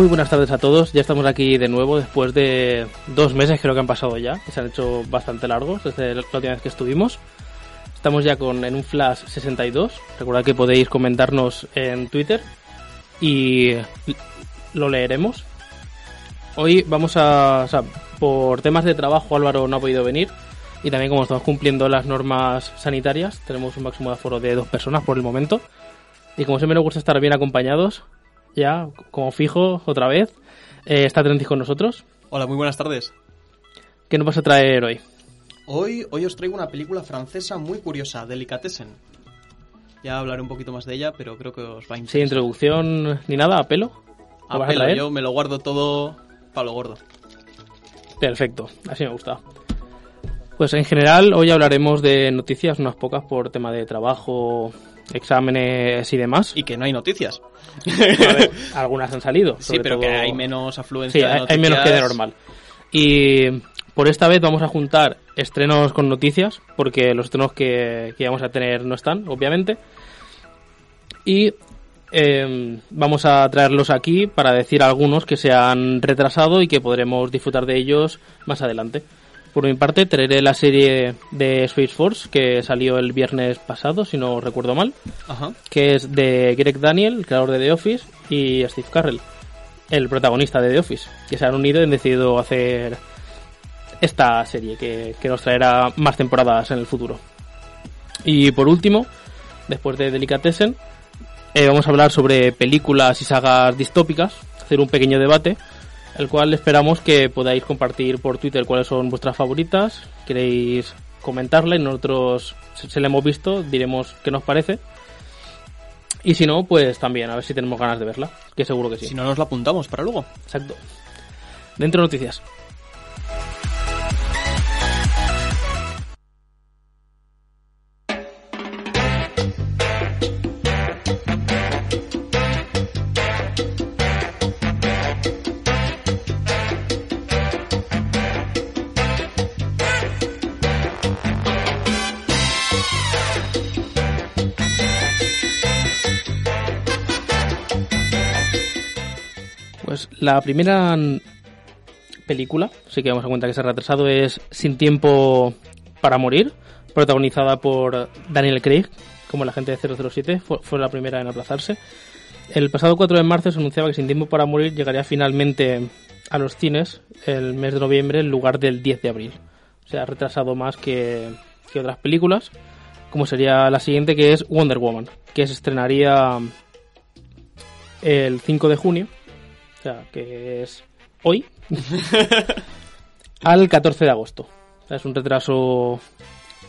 Muy buenas tardes a todos, ya estamos aquí de nuevo después de dos meses creo que han pasado ya, que se han hecho bastante largos desde la última vez que estuvimos. Estamos ya con en un Flash 62, recordad que podéis comentarnos en Twitter y lo leeremos. Hoy vamos a, o sea, por temas de trabajo Álvaro no ha podido venir y también como estamos cumpliendo las normas sanitarias, tenemos un máximo de aforo de dos personas por el momento. Y como siempre nos gusta estar bien acompañados, ya como fijo otra vez, eh, está Trentis con nosotros. Hola, muy buenas tardes. ¿Qué nos vas a traer hoy? Hoy, hoy os traigo una película francesa muy curiosa, Delicatessen. Ya hablaré un poquito más de ella, pero creo que os va a interesar. Sin introducción ni nada, a pelo. ¿Lo A a pelo, traer? yo me lo guardo todo para lo gordo. Perfecto, así me gusta. Pues en general hoy hablaremos de noticias, unas pocas por tema de trabajo, exámenes y demás. Y que no hay noticias. A ver, algunas han salido. sí, pero todo- que hay menos afluencia Sí, de noticias. hay menos que de normal. Y por esta vez vamos a juntar estrenos con noticias, porque los estrenos que, que vamos a tener no están, obviamente. Y eh, vamos a traerlos aquí para decir algunos que se han retrasado y que podremos disfrutar de ellos más adelante. Por mi parte, traeré la serie de Space Force que salió el viernes pasado, si no recuerdo mal Ajá. que es de Greg Daniel, el creador de The Office, y Steve Carell, el protagonista de The Office, que se han unido y han decidido hacer esta serie que, que nos traerá más temporadas en el futuro. Y por último, después de Delicatessen, eh, vamos a hablar sobre películas y sagas distópicas, hacer un pequeño debate, el cual esperamos que podáis compartir por Twitter cuáles son vuestras favoritas, queréis comentarla y nosotros, se la hemos visto, diremos qué nos parece. Y si no, pues también, a ver si tenemos ganas de verla, que seguro que sí. Si no nos la apuntamos para luego. Exacto. Dentro noticias. Pues la primera n- película, sí que vamos a cuenta que se ha retrasado, es Sin tiempo para morir, protagonizada por Daniel Craig, como la gente de 007, fue, fue la primera en aplazarse. El pasado 4 de marzo se anunciaba que Sin tiempo para morir llegaría finalmente a los cines el mes de noviembre en lugar del 10 de abril. O sea, ha retrasado más que, que otras películas, como sería la siguiente que es Wonder Woman, que se estrenaría el 5 de junio, o sea, que es hoy, al 14 de agosto. O sea, es un retraso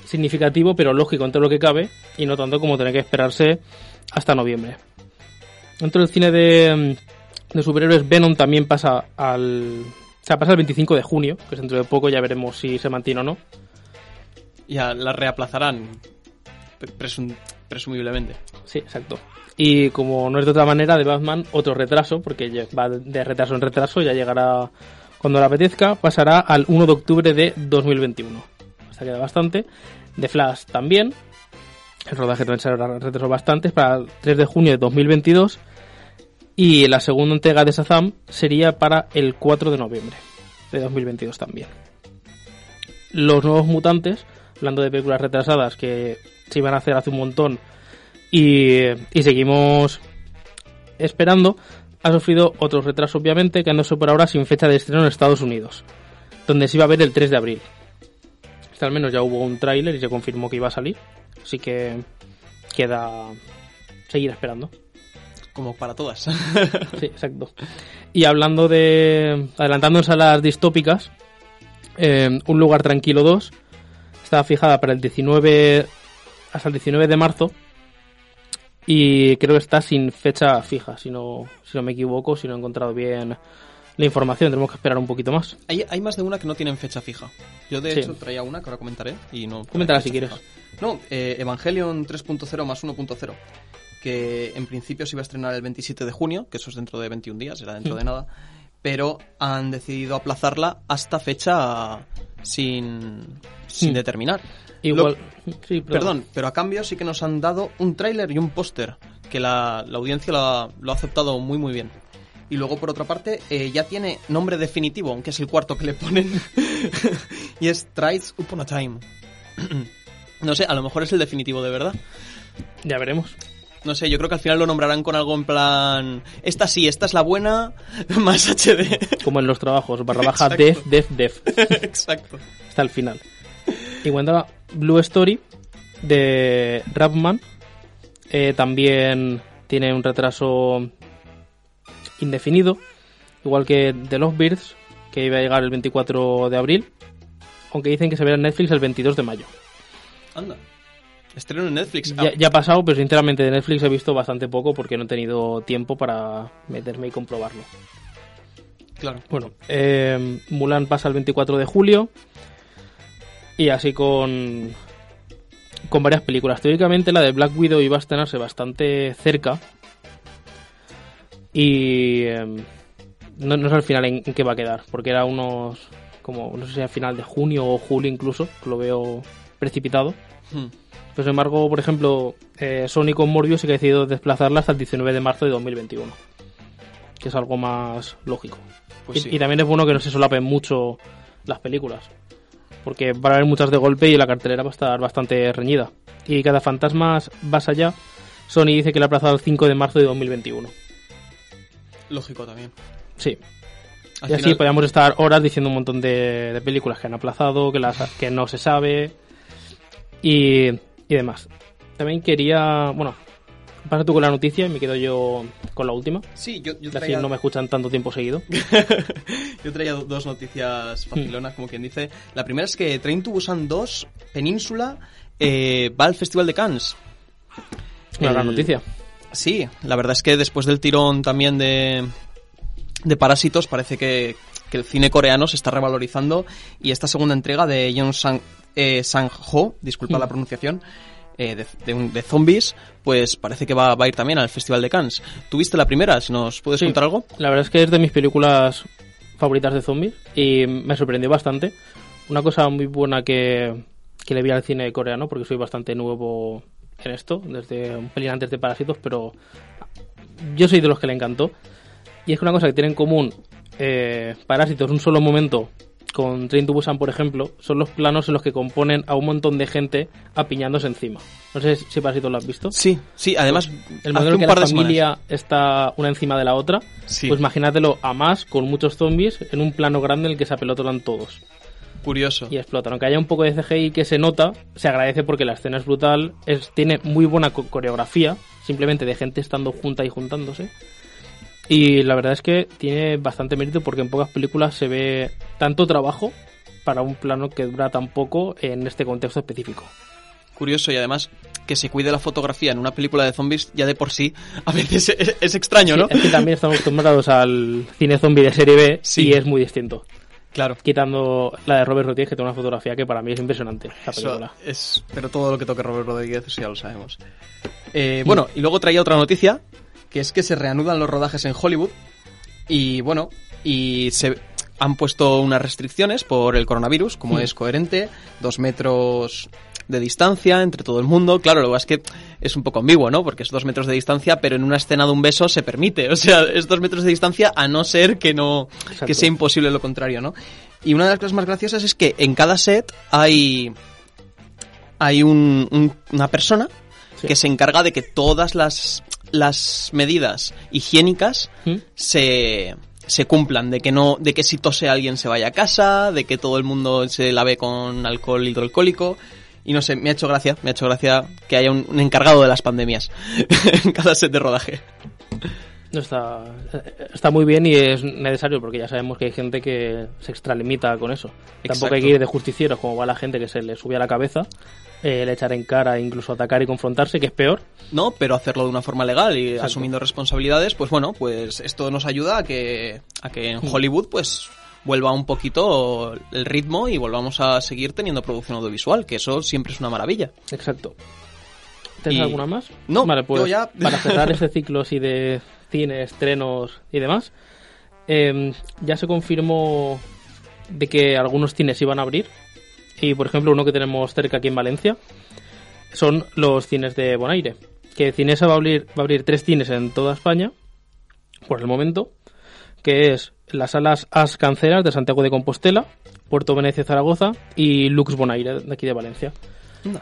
significativo, pero lógico en todo lo que cabe, y no tanto como tener que esperarse hasta noviembre. Dentro del cine de, de superhéroes, Venom también pasa al. O sea, pasa el 25 de junio, que es dentro de poco, ya veremos si se mantiene o no. Ya la reaplazarán. pre- presum- presumiblemente. Sí, exacto. Y como no es de otra manera, de Batman, otro retraso, porque va de retraso en retraso, ya llegará cuando le apetezca, pasará al 1 de octubre de 2021. Hasta queda bastante. De Flash también. El rodaje también se retrasó bastante, para el 3 de junio de 2022. Y la segunda entrega de Shazam sería para el 4 de noviembre de 2022 también. Los nuevos mutantes, hablando de películas retrasadas que se iban a hacer hace un montón y, y seguimos esperando, ha sufrido otros retrasos obviamente, quedándose por ahora sin fecha de estreno en Estados Unidos, donde se iba a ver el 3 de abril. Este al menos ya hubo un tráiler y se confirmó que iba a salir, así que queda seguir esperando. Como para todas. Sí, exacto. Y hablando de. adelantándonos a las distópicas, eh, Un lugar tranquilo 2 está fijada para el 19. Hasta el 19 de marzo. Y creo que está sin fecha fija, si no, si no me equivoco, si no he encontrado bien la información. Tenemos que esperar un poquito más. hay, hay más de una que no tienen fecha fija. Yo de Sí. hecho traía una que ahora comentaré y no. Coméntala si quieres. fija. No, eh, Evangelion 3.0 más 1.0. Que en principio se iba a estrenar el 27 de junio, que eso es dentro de 21 días, era dentro Mm. de nada. Pero han decidido aplazarla hasta fecha sin, sin Mm. determinar. Igual. sí, pero- Perdón, pero a cambio sí que nos han dado un tráiler y un póster, que la, la audiencia lo ha, lo ha aceptado muy muy bien. Y luego, por otra parte, eh, ya tiene nombre definitivo, aunque es el cuarto que le ponen. y es Trice Upon a Time. no sé, a lo mejor es el definitivo de verdad. Ya veremos. No sé, yo creo que al final lo nombrarán con algo en plan. Esta sí, esta es la buena, más HD. Como en los trabajos, barra baja def, def, def. Exacto. Hasta el final. Y cuenta Blue Story de Rapman. Eh, también tiene un retraso indefinido, igual que The Lovebirds, que iba a llegar el 24 de abril, aunque dicen que se verá en Netflix el 22 de mayo. Anda. Estreno en Netflix. Ya, ya, ha pasado, pero sinceramente de Netflix he visto bastante poco porque no he tenido tiempo para meterme y comprobarlo. Claro. Bueno, eh, Mulan pasa el 24 de julio y así con con varias películas. Teóricamente la de Black Widow iba a estrenarse bastante cerca y eh, no, no, sé al final en, en, qué va a quedar, porque era unos como no sé si al final de junio o julio incluso, lo veo precipitado. Hmm. Pero sin embargo, por ejemplo, eh, Sony con Morbius sí que ha decidido desplazarla hasta el 19 de marzo de 2021. Que es algo más lógico. Pues y, sí. y, también es bueno que no se solapen mucho las películas. Porque van a haber muchas de golpe y la cartelera va a estar bastante reñida. Y cada fantasmas vas allá, Sony dice que la ha aplazado el 5 de marzo de 2021. Lógico también. Sí. Al y así podríamos estar horas diciendo un montón de, de películas que han aplazado, que, las, que no se sabe y, y demás. También quería, bueno, pasa tú con la noticia y me quedo yo con la última. Sí, yo, yo Así traía, no me escuchan tanto tiempo seguido. yo traía do- dos noticias facilonas, como quien dice. La primera es que Train to Busan 2, Península, eh, va al Festival de Cannes. Una El- gran noticia. Sí, la verdad es que después del tirón también de, de Parásitos parece que, que el cine coreano se está revalorizando y esta segunda entrega de Yeon Sang, eh, Sang-ho, disculpa Mm. la pronunciación, eh, de, de, un- de zombies, pues parece que va, va a ir también al Festival de Cannes. ¿Tuviste la primera? Si nos puedes Sí. contar algo. La verdad es que es de mis películas favoritas de zombies y me sorprendió bastante. Una cosa muy buena que, que le vi al cine coreano, porque soy bastante nuevo en esto, desde un pelín antes de Parásitos, pero yo soy de los que le encantó. Y es que una cosa que tiene en común eh, Parásitos un solo momento con Train to Busan, por ejemplo, son los planos en los que componen a un montón de gente apiñándose encima. No sé si Parásitos lo has visto. Sí, sí, además El hace modelo un que par la de semanas. familia está una encima de la otra, Sí. pues imagínatelo a más con muchos zombies en un plano grande en el que se apelotonan todos Curioso. y explotan. Aunque haya un poco de CGI que se nota, se agradece porque la escena es brutal, es, tiene muy buena co- coreografía, simplemente de gente estando junta y juntándose. Y la verdad es que tiene bastante mérito porque en pocas películas se ve tanto trabajo para un plano que dura tan poco en este contexto específico. Curioso y además que se cuide la fotografía en una película de zombies ya de por sí a veces es, es extraño, ¿no? Sí, es que también estamos acostumbrados al cine zombie de serie B Sí. y es muy distinto. Claro. quitando la de Robert Rodríguez, que tiene una fotografía que para mí es impresionante. La Eso película. es, pero todo lo que toque Robert Rodríguez, ya lo sabemos. Eh, bueno, y luego traía otra noticia, que es que se reanudan los rodajes en Hollywood. Y bueno, y se han puesto unas restricciones por el coronavirus, como es coherente, dos metros de distancia entre todo el mundo. Claro, lo que es que es un poco ambiguo, ¿no? Porque es dos metros de distancia, pero en una escena de un beso se permite. O sea, es dos metros de distancia a no ser que no Exacto. que sea imposible lo contrario, ¿no? Y una de las cosas más graciosas es que en cada set hay hay un- un- una persona Sí. que se encarga de que todas las las medidas higiénicas ¿Mm? se se cumplan, de que no, de que si tose alguien se vaya a casa, de que todo el mundo se lave con alcohol hidroalcohólico. Y no sé, me ha hecho gracia, me ha hecho gracia que haya un, un encargado de las pandemias en cada set de rodaje. No está, está muy bien y es necesario porque ya sabemos que hay gente que se extralimita con eso. Tampoco hay que ir de justicieros como va la gente que se le sube a la cabeza, eh, le echar en cara, incluso atacar y confrontarse, que es peor. ¿no? Pero hacerlo de una forma legal y Exacto. asumiendo responsabilidades, pues bueno, pues esto nos ayuda a que, a que en Mm. Hollywood, pues vuelva un poquito el ritmo y volvamos a seguir teniendo producción audiovisual, que eso siempre es una maravilla. Exacto. ¿Tienes Y- alguna más? No, vale, pues yo ya- para cerrar este ciclo así de cine, estrenos y demás, eh, ya se confirmó de que algunos cines iban a abrir. Y por ejemplo, uno que tenemos cerca aquí en Valencia son los cines de Bonaire. Que Cinesa va a abrir, va a abrir tres cines en toda España, por el momento. que es las salas As Canceras de Santiago de Compostela, Puerto Venecia Zaragoza y Lux Bonaire de aquí de Valencia.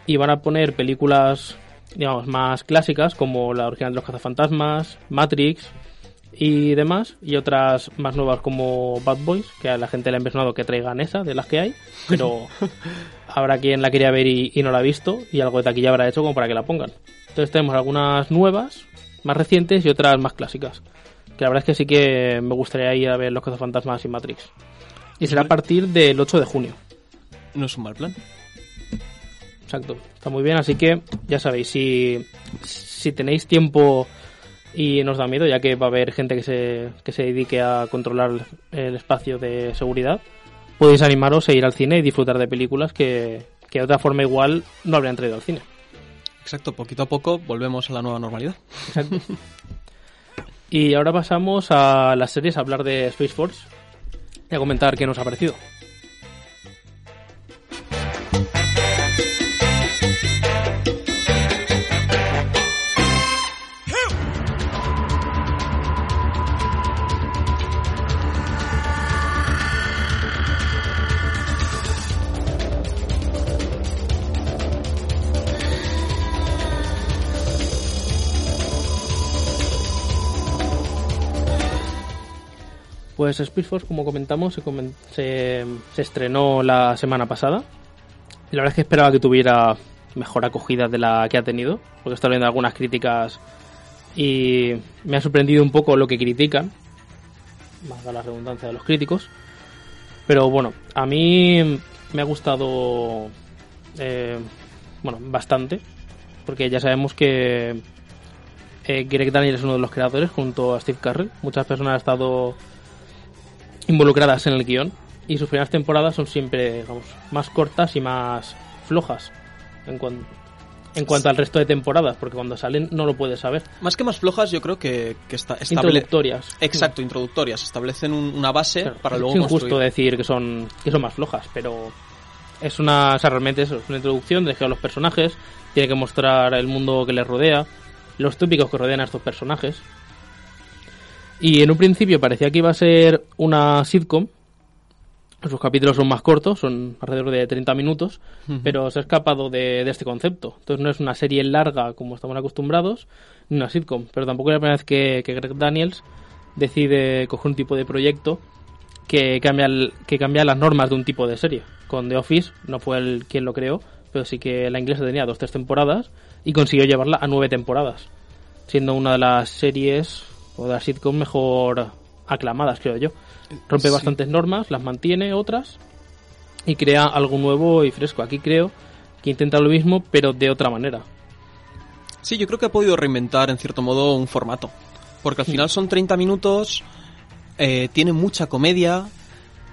Y van a poner películas, digamos, más clásicas como la original de los cazafantasmas, Matrix y demás, y otras más nuevas como Bad Boys, que a la gente le ha impresionado que traigan esa de las que hay, pero habrá quien la quería ver y, y no la ha visto, y algo de taquilla habrá hecho como para que la pongan. Entonces tenemos algunas nuevas, más recientes y otras más clásicas. Que la verdad es que sí que me gustaría ir a ver Los Cazafantasmas y Matrix. Y será a partir del 8 de junio. No es un mal plan. Exacto, está muy bien, así que ya sabéis, si, si tenéis tiempo y nos da miedo, ya que va a haber gente que se, que se dedique a controlar el espacio de seguridad, podéis animaros a ir al cine y disfrutar de películas que, que de otra forma igual no habrían traído al cine. Exacto, poquito a poco volvemos a la nueva normalidad. Exacto. y ahora pasamos a las series, a hablar de Space Force y a comentar qué nos ha parecido. Pues Speed Force, como comentamos, se, se, estrenó la semana pasada. Y la verdad es que esperaba que tuviera mejor acogida de la que ha tenido, porque estoy viendo algunas críticas y me ha sorprendido un poco lo que critican, más la redundancia de los críticos. Pero bueno, a mí me ha gustado eh, bueno, bastante, porque ya sabemos que eh, Greg Daniel es uno de los creadores junto a Steve Carrell. Muchas personas han estado involucradas en el guion y sus primeras temporadas son siempre digamos, más cortas y más flojas en, cuan- en cuanto al resto de temporadas, porque cuando salen no lo puedes saber. Más que más flojas, yo creo que, que está. Introductorias. Exacto, introductorias. Establecen un- una base Claro, para es luego injusto construir. decir que son que son más flojas, pero es una, o sea, realmente eso, es una introducción de a los personajes, tiene que mostrar el mundo que les rodea, los tópicos que rodean a estos personajes. Y en un principio parecía que iba a ser una sitcom. Sus capítulos son más cortos, son alrededor de 30 minutos, pero se ha escapado de, de este concepto. Entonces no es una serie larga como estamos acostumbrados, ni una sitcom. Pero tampoco es la primera vez que, que Greg Daniels decide coger un tipo de proyecto que cambia, el- que cambia las normas de un tipo de serie. Con The Office no fue él quien lo creó, pero sí que la inglesa tenía dos tres temporadas y consiguió llevarla a nueve temporadas, siendo una de las series o de las sitcoms mejor aclamadas, creo yo. Rompe Sí. bastantes normas, las mantiene otras y crea algo nuevo y fresco. Aquí creo que intenta lo mismo, pero de otra manera. Sí, yo creo que ha podido reinventar en cierto modo un formato. Porque al Sí. final son 30 minutos, eh, tiene mucha comedia,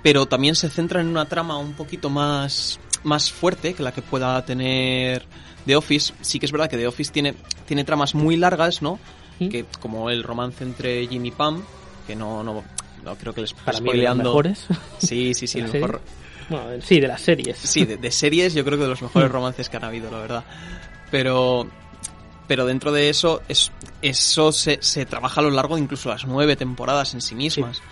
pero también se centra en una trama un poquito más, más fuerte que la que pueda tener The Office. Sí que es verdad que The Office tiene, tiene tramas muy largas, ¿no? ¿Mm? Que como el romance entre Jimmy y Pam, que no, no, no creo que les Para mí de los mejores. Sí, sí, sí, ¿La el serie? mejor, Bueno, sí, de las series. Sí, de, de series yo creo que de los mejores romances que han habido, la verdad. Pero pero dentro de eso es, eso se, se trabaja a lo largo de incluso las nueve temporadas en sí mismas.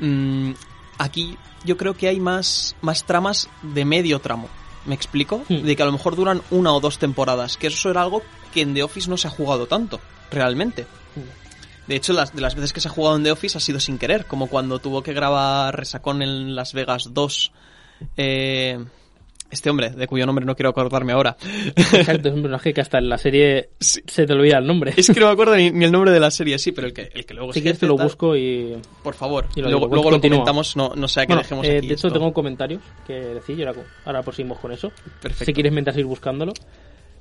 Mm, aquí yo creo que hay más, más tramas de medio tramo. ¿Me explico? Hmm. De que a lo mejor duran una o dos temporadas. Que eso era algo que en The Office no se ha jugado tanto, realmente. De hecho, las, de las veces que se ha jugado en The Office ha sido sin querer, como cuando tuvo que grabar Resacón en Las Vegas 2. Eh, este hombre, de cuyo nombre no quiero acordarme ahora. Exacto, es un personaje que hasta en la serie Sí. se te olvida el nombre. Es que no me acuerdo ni, ni el nombre de la serie, sí, pero el que, el que luego si es quieres te lo tal. busco y... Por favor, Y lo luego, luego lo comentamos, no, no sea que Bueno, dejemos eh, aquí de hecho esto. tengo comentarios que decir y ahora, ahora proseguimos con eso. Perfecto. Si quieres mientras ir buscándolo.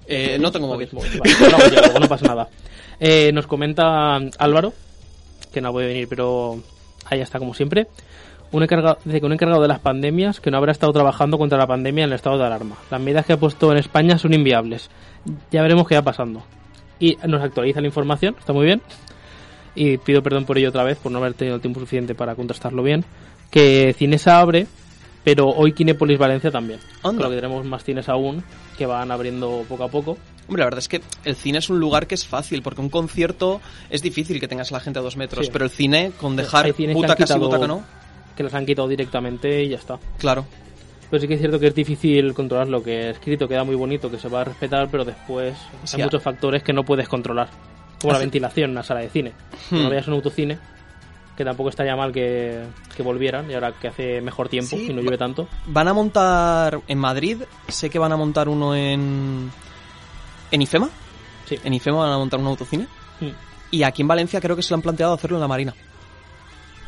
Eh, no tengo móvil. Vale, hago yo, luego no pasa nada. Eh, nos comenta Álvaro, que no puede venir, pero ahí está como siempre. Un encargado, dice que un encargado de las pandemias que no habrá estado trabajando contra la pandemia en el estado de alarma. Las medidas que ha puesto en España son inviables. Ya veremos qué va pasando. Y nos actualiza la información, está muy bien. Y pido perdón por ello otra vez, por no haber tenido el tiempo suficiente para contrastarlo bien. Que Cinesa abre, pero hoy Kinépolis Valencia también. Anda. Creo que tenemos más cines aún que van abriendo poco a poco. Hombre, la verdad es que el cine es un lugar que es fácil, porque un concierto es difícil que tengas a la gente a dos metros, Sí. pero el cine, con dejar butaca quitado- butaca no, Que los han quitado directamente y ya está. claro. Pero sí que es cierto que es difícil controlar lo que escrito queda muy bonito, que se va a respetar, pero después Sí, hay a- muchos factores que no puedes controlar. Como la Hace- ventilación en una sala de cine. Hmm. No veas un autocine, que tampoco estaría mal que, que volvieran, y ahora que hace mejor tiempo Sí, y no llueve tanto. Van a montar en Madrid, sé que van a montar uno en... ¿En IFEMA? Sí. En IFEMA van a montar un autocine. Hmm. Y aquí en Valencia creo que se lo han planteado hacerlo en la Marina.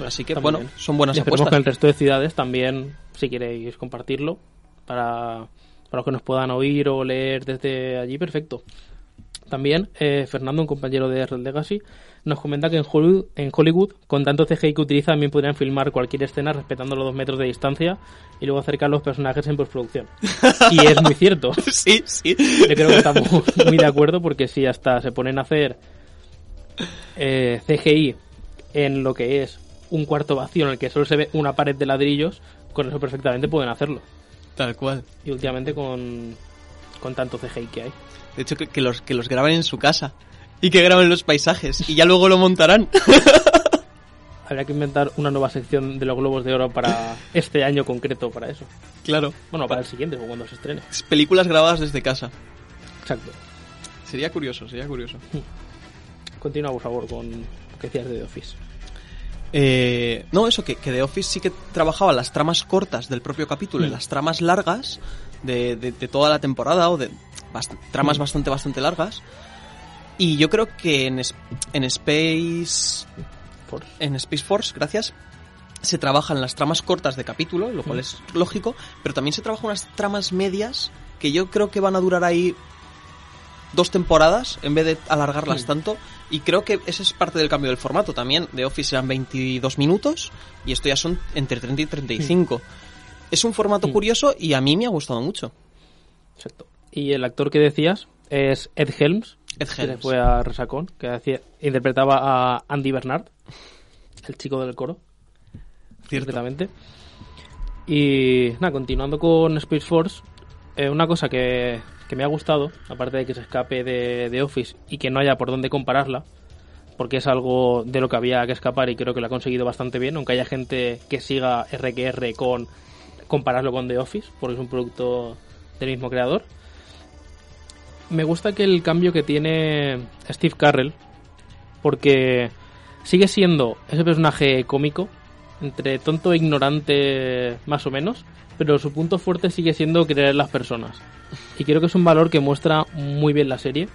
Así que, bueno, bien. son buenas Y apuestas. que el resto de ciudades también, si queréis compartirlo, para, para los que nos puedan oír o leer desde allí, perfecto. También, eh, Fernando, un compañero de Red Legacy, nos comenta que en Hollywood, en Hollywood, con tanto CGI que utiliza, también podrían filmar cualquier escena respetando los dos metros de distancia y luego acercar los personajes en postproducción. y es muy cierto. Sí, sí. Yo creo que estamos muy de acuerdo porque si hasta se ponen a hacer eh, CGI en lo que es un cuarto vacío en el que solo se ve una pared de ladrillos, con eso perfectamente pueden hacerlo. Tal cual. Y últimamente con, con tanto CGI que hay. De hecho, que, los, que los graben en su casa. Y que graben los paisajes. Y ya luego lo montarán. Habría que inventar una nueva sección de los globos de oro para este año concreto para eso. claro. Bueno, para el siguiente o cuando se estrene. Películas grabadas desde casa. Exacto. Sería curioso, sería curioso. Continúa, por favor, con lo que decías de The Office. Eh, no, eso, que, que The Office sí que trabajaba las tramas cortas del propio capítulo y Mm. las tramas largas de, de- de toda la temporada o de bast- tramas Mm. bastante, bastante largas. Y yo creo que en, en Space Force. en Space Force, gracias, se trabajan las tramas cortas de capítulo, lo cual Mm. es lógico, pero también se trabajan unas tramas medias que yo creo que van a durar ahí dos temporadas en vez de alargarlas Mm. tanto. Y creo que ese es parte del cambio del formato también. De Office eran 22 minutos y esto ya son entre 30 y 35. Es un formato Mm. curioso y a mí me ha gustado mucho. Exacto. Y el actor que decías es Ed Helms, Ed que se Helms. fue a Resacón, que hacía- interpretaba a Andy Bernard, el chico del coro, Cierto. concretamente. Y nada, continuando con Space Force, eh, una cosa que, que me ha gustado, aparte de que se escape de, de Office y que no haya por dónde compararla, porque es algo de lo que había que escapar y creo que lo ha conseguido bastante bien, aunque haya gente que siga RQR con compararlo con The Office, porque es un producto del mismo creador. Me gusta que el cambio que tiene Steve Carrell, porque sigue siendo ese personaje cómico, entre tonto e ignorante más o menos, pero su punto fuerte sigue siendo creer en las personas. Y creo que es un valor que muestra muy bien la serie,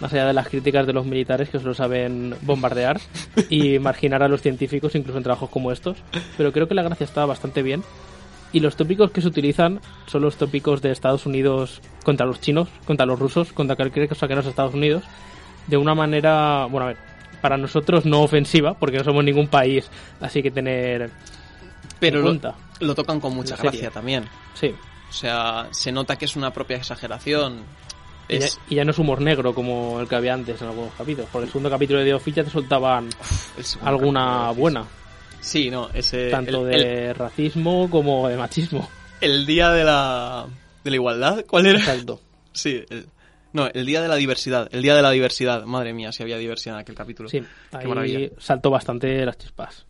más allá de las críticas de los militares que solo saben bombardear y marginar a los científicos, incluso en trabajos como estos. Pero creo que la gracia está bastante bien. Y los tópicos que se utilizan son los tópicos de Estados Unidos contra los chinos, contra los rusos, contra cualquier cosa que no sea Estados Unidos, de una manera, bueno, a ver, para nosotros no ofensiva, porque no somos ningún país, así que tener Pero en lo, cuenta. lo tocan con mucha gracia también. Sí. O sea, se nota que es una propia exageración. Y ya, Es, y ya no es humor negro como el que había antes en algunos capítulos. Por el segundo capítulo de The Office ya te soltaban alguna buena. Sí, no, ese. tanto el, de racismo como de machismo. el- día de la. de la igualdad, ¿cuál era? Exacto. Sí, el- no, el día de la diversidad. El día de la diversidad. Madre mía, si había diversidad en aquel capítulo. Sí, Qué maravilla. ahí saltó bastante las chispas.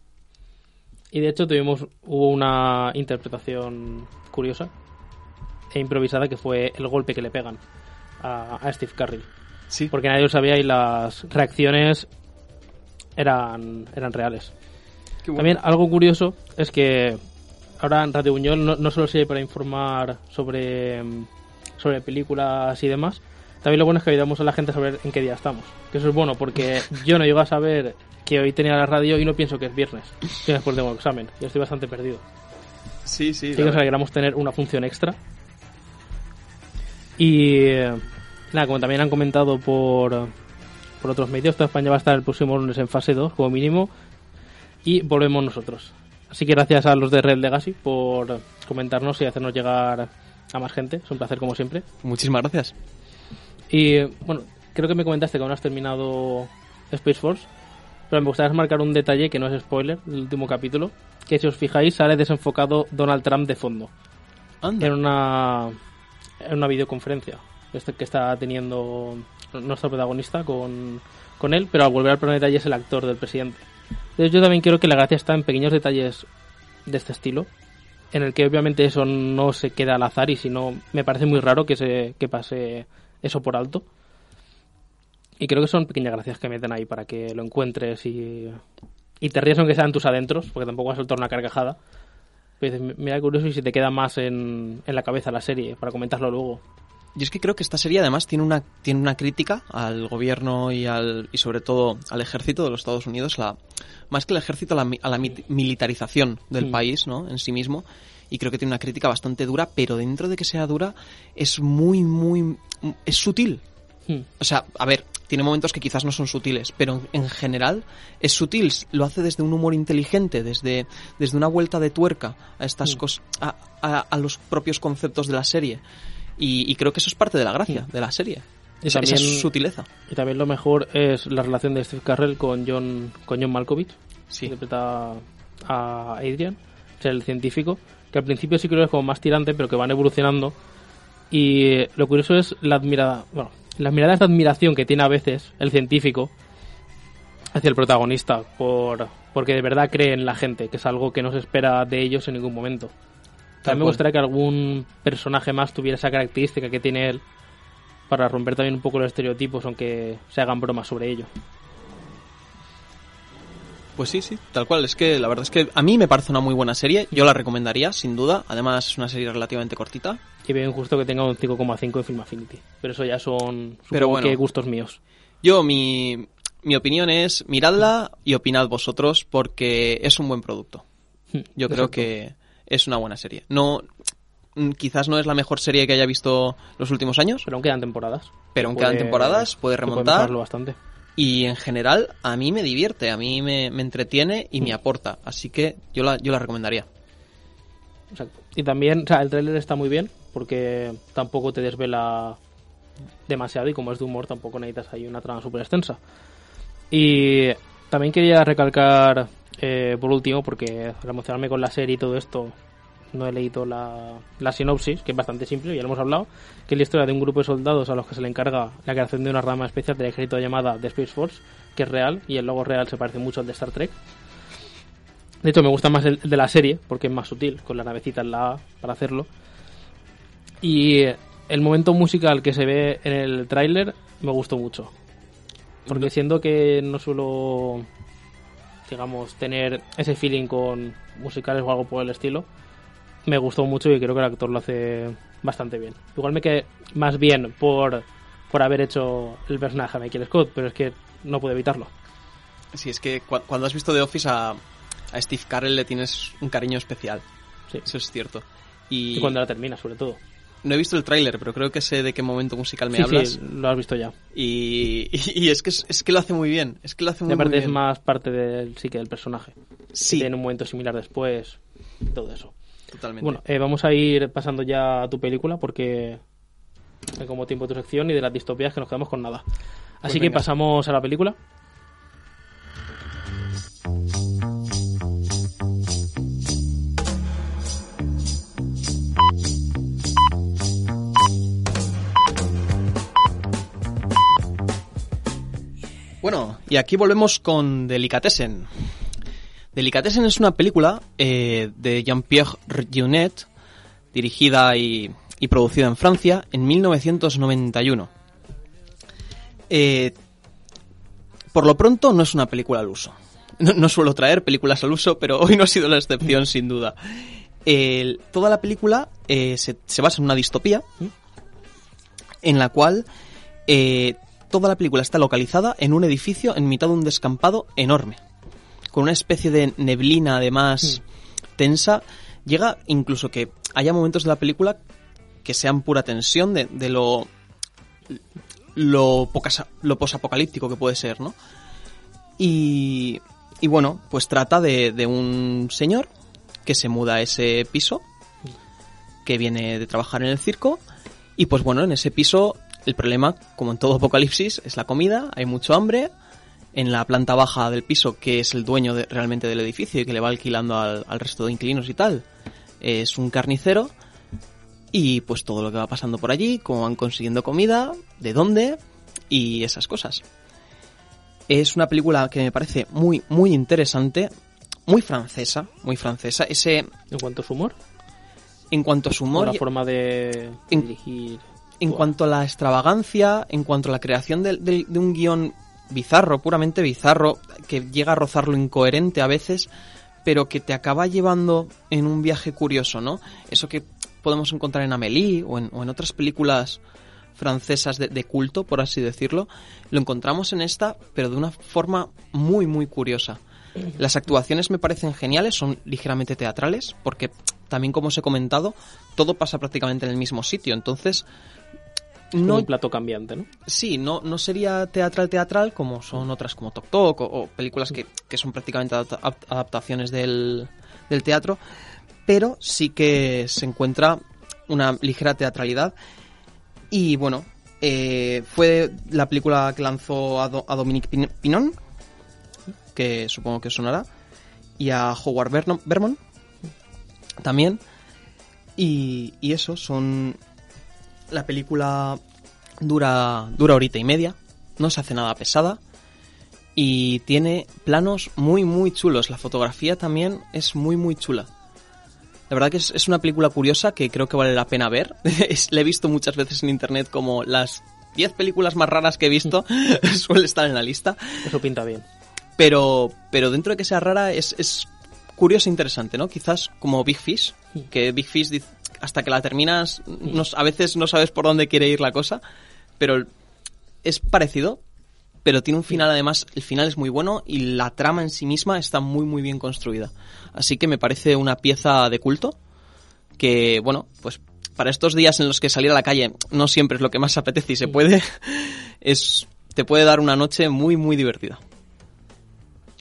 Y de hecho tuvimos hubo una interpretación curiosa e improvisada que fue el golpe que le pegan a, a Steve Carrell. Sí, Porque nadie lo sabía y las reacciones eran, eran reales. Bueno. También algo curioso es que ahora en Radio Buñol no, no solo sirve para informar sobre, mm, sobre películas y demás, también lo bueno es que ayudamos a la gente a saber en qué día estamos. Que eso es bueno porque yo no llego a saber que hoy tenía la radio y no pienso que es viernes, que después tengo examen. Yo estoy bastante perdido. Sí, sí. Así que nos alegramos tener una función extra. Y eh, nada, como también han comentado por, por otros medios, toda España va a estar el próximo lunes en fase 2 como mínimo y volvemos nosotros. Así que gracias a los de Red Legacy por comentarnos y hacernos llegar a más gente. Es un placer como siempre. Muchísimas gracias. Y bueno, creo que me comentaste que aún has terminado Space Force, pero me gustaría marcar un detalle que no es spoiler del último capítulo, que si os fijáis sale desenfocado Donald Trump de fondo Anda. en una en una videoconferencia. este que está teniendo nuestro protagonista con, con él, pero al volver al planeta ya es el actor del presidente. Entonces yo también creo que la gracia está en pequeños detalles de este estilo, en el que obviamente eso no se queda al azar y si no, me parece muy raro que, se, que pase eso por alto. Y creo que son pequeñas gracias que meten ahí para que lo encuentres y, y te ríes aunque sean tus adentros, porque tampoco va a soltar una carcajada. Pero dices, mira curioso y si te queda más en, en la cabeza la serie para comentarlo luego. Yo es que creo que esta serie además tiene una, tiene una crítica al gobierno y, al, y sobre todo al ejército de los Estados Unidos, la, más que el ejército, a la, a la militarización del Mm. país ¿no? en sí mismo. Y creo que tiene una crítica bastante dura, pero dentro de que sea dura es muy, muy... es sutil. Hmm. O sea, a ver, tiene momentos que quizás no son sutiles, pero en, en general es sutil. Lo hace desde un humor inteligente, desde, desde una vuelta de tuerca a estas Mm. cosas, a, a- a los propios conceptos de la serie. Y, y creo que eso es parte de la gracia de la serie. Y Esa, esa también- sutileza. Y también lo mejor es la relación de Steve Carrell con John, con John Malkovich, Sí. que interpreta a Adrian, es el científico, que al principio sí creo que es como más tirante, pero que van evolucionando. Y lo curioso es la admirada, bueno, las miradas de admiración que tiene a veces el científico hacia el protagonista, por, porque de verdad cree en la gente, que es algo que no se espera de ellos en ningún momento. También me gustaría que algún personaje más tuviera esa característica que tiene él para romper también un poco los estereotipos, aunque se hagan bromas sobre ello. Pues sí, sí, tal cual. Es que la verdad es que a mí me parece una muy buena serie. Yo la recomendaría, sin duda. Además, es una serie relativamente cortita. Y veo injusto que tenga un 5,5 en Film Affinity. Pero eso ya son Pero bueno. que gustos míos. Yo, mi, mi opinión es miradla y opinad vosotros porque es un buen producto. Yo creo que es una buena serie. No, mm, quizás no es la mejor serie que haya visto los últimos años, Pero aún quedan temporadas. pero aún Puede- quedan temporadas, puede remontar. bastante. Y en general, a mí me divierte, a mí me, me entretiene y me aporta. Así que yo la, yo la recomendaría. Exacto. Y también, o sea, el tráiler está muy bien porque tampoco te desvela demasiado y como es de humor tampoco necesitas ahí una trama súper extensa. Y también quería recalcar, eh, por último, porque al emocionarme con la serie y todo esto, no he leído la, la sinopsis, que es bastante simple, ya lo hemos hablado, que es la historia de un grupo de soldados a los que se le encarga la creación de una rama especial del ejército llamada The Space Force, que es real, y el logo real se parece mucho al de Star Trek. De hecho, me gusta más el de la serie, porque es más sutil, con la navecita en la A para hacerlo. Y el momento musical que se ve en el tráiler me gustó mucho. Porque siendo que no suelo, digamos, tener ese feeling con musicales o algo por el estilo, me gustó mucho y creo que el actor lo hace bastante bien. Igual me quedé más bien por, por haber hecho el personaje de Michael Scott, pero es que no pude evitarlo. Sí, es que cu- cuando has visto The Office a, a Steve Carell le tienes un cariño especial. Sí. Eso es cierto. Y, Y cuando la termina, sobre todo. No he visto el tráiler, pero creo que sé de qué momento musical me Sí, hablas. sí, lo has visto ya. Y, y es que es, es que lo hace muy bien. Es que lo hace muy, muy aparte es más parte del sí que del personaje. Que Sí, tiene un momento similar después todo eso. totalmente. Bueno, eh, vamos a ir pasando ya a tu película porque hay como tiempo tu sección y de las distopías que nos quedamos con nada. Así Pues que venga. pasamos a la película. Bueno, y aquí volvemos con Delicatessen. Delicatessen es una película eh, de Jean-Pierre Jeunet, dirigida y, producida en Francia en 1991. Eh, por lo pronto no es una película al uso. No, suelo traer películas al uso, pero hoy no ha sido la excepción sin duda. Toda la película eh, se, basa en una distopía en la cual toda la película está localizada en un edificio en mitad de un descampado enorme, con una especie de neblina además tensa. Llega incluso que haya momentos de la película que sean pura tensión de, de lo lo, pocas- lo posapocalíptico que puede ser, ¿no? Y, y bueno, pues trata de, de un señor que se muda a ese piso, que viene de trabajar en el circo, y pues bueno, en ese piso el problema, como en todo apocalipsis, es la comida, hay mucho hambre. En la planta baja del piso, que es el dueño de- realmente del edificio y que le va alquilando al, al resto de inquilinos y tal, es un carnicero. y pues todo lo que va pasando por allí, cómo van consiguiendo comida, de dónde y esas cosas. Es una película que me parece muy, muy interesante, muy francesa, muy francesa. Ese, En cuanto a su humor, en cuanto a su o humor, la y- forma de En- dirigir. En cuanto a la extravagancia, en cuanto a la creación del- de, un guion bizarro, puramente bizarro, que llega a rozar lo incoherente a veces, pero que te acaba llevando en un viaje curioso, ¿no? Eso que podemos encontrar en Amélie o en, o en otras películas francesas de, de culto, por así decirlo, lo encontramos en esta, pero de una forma muy, muy curiosa. Las actuaciones me parecen geniales, son ligeramente teatrales, porque también como os he comentado, todo pasa prácticamente en el mismo sitio, entonces no un plato cambiante, ¿no? sí, no, no sería teatral teatral como son otras como Tok Tok o, o películas que, que son prácticamente adapta- ap- adaptaciones del, del teatro, pero sí que se encuentra una ligera teatralidad y bueno, eh, fue la película que lanzó a, Do- a Dominique Pin- Pinon, que supongo que sonará, y a Howard Vernon- Vermont también. Y, y eso, son... La película dura, dura horita y media, no se hace nada pesada y tiene planos muy muy chulos. La fotografía también es muy muy chula. La verdad que es, es una película curiosa que creo que vale la pena ver. La he visto muchas veces en internet como las 10 películas más raras que he visto suele estar en la lista. Eso pinta bien. Pero, pero dentro de que sea rara es, es curioso e interesante, ¿no? Quizás como Big Fish, que Big Fish dice- hasta que la terminas no- a veces no sabes por dónde quiere ir la cosa, pero es parecido, pero tiene un final además, el final es muy bueno y la trama en sí misma está muy muy bien construida. Así que me parece una pieza de culto que, bueno, pues para estos días en los que salir a la calle no siempre es lo que más apetece y se puede, es te puede dar una noche muy muy divertida.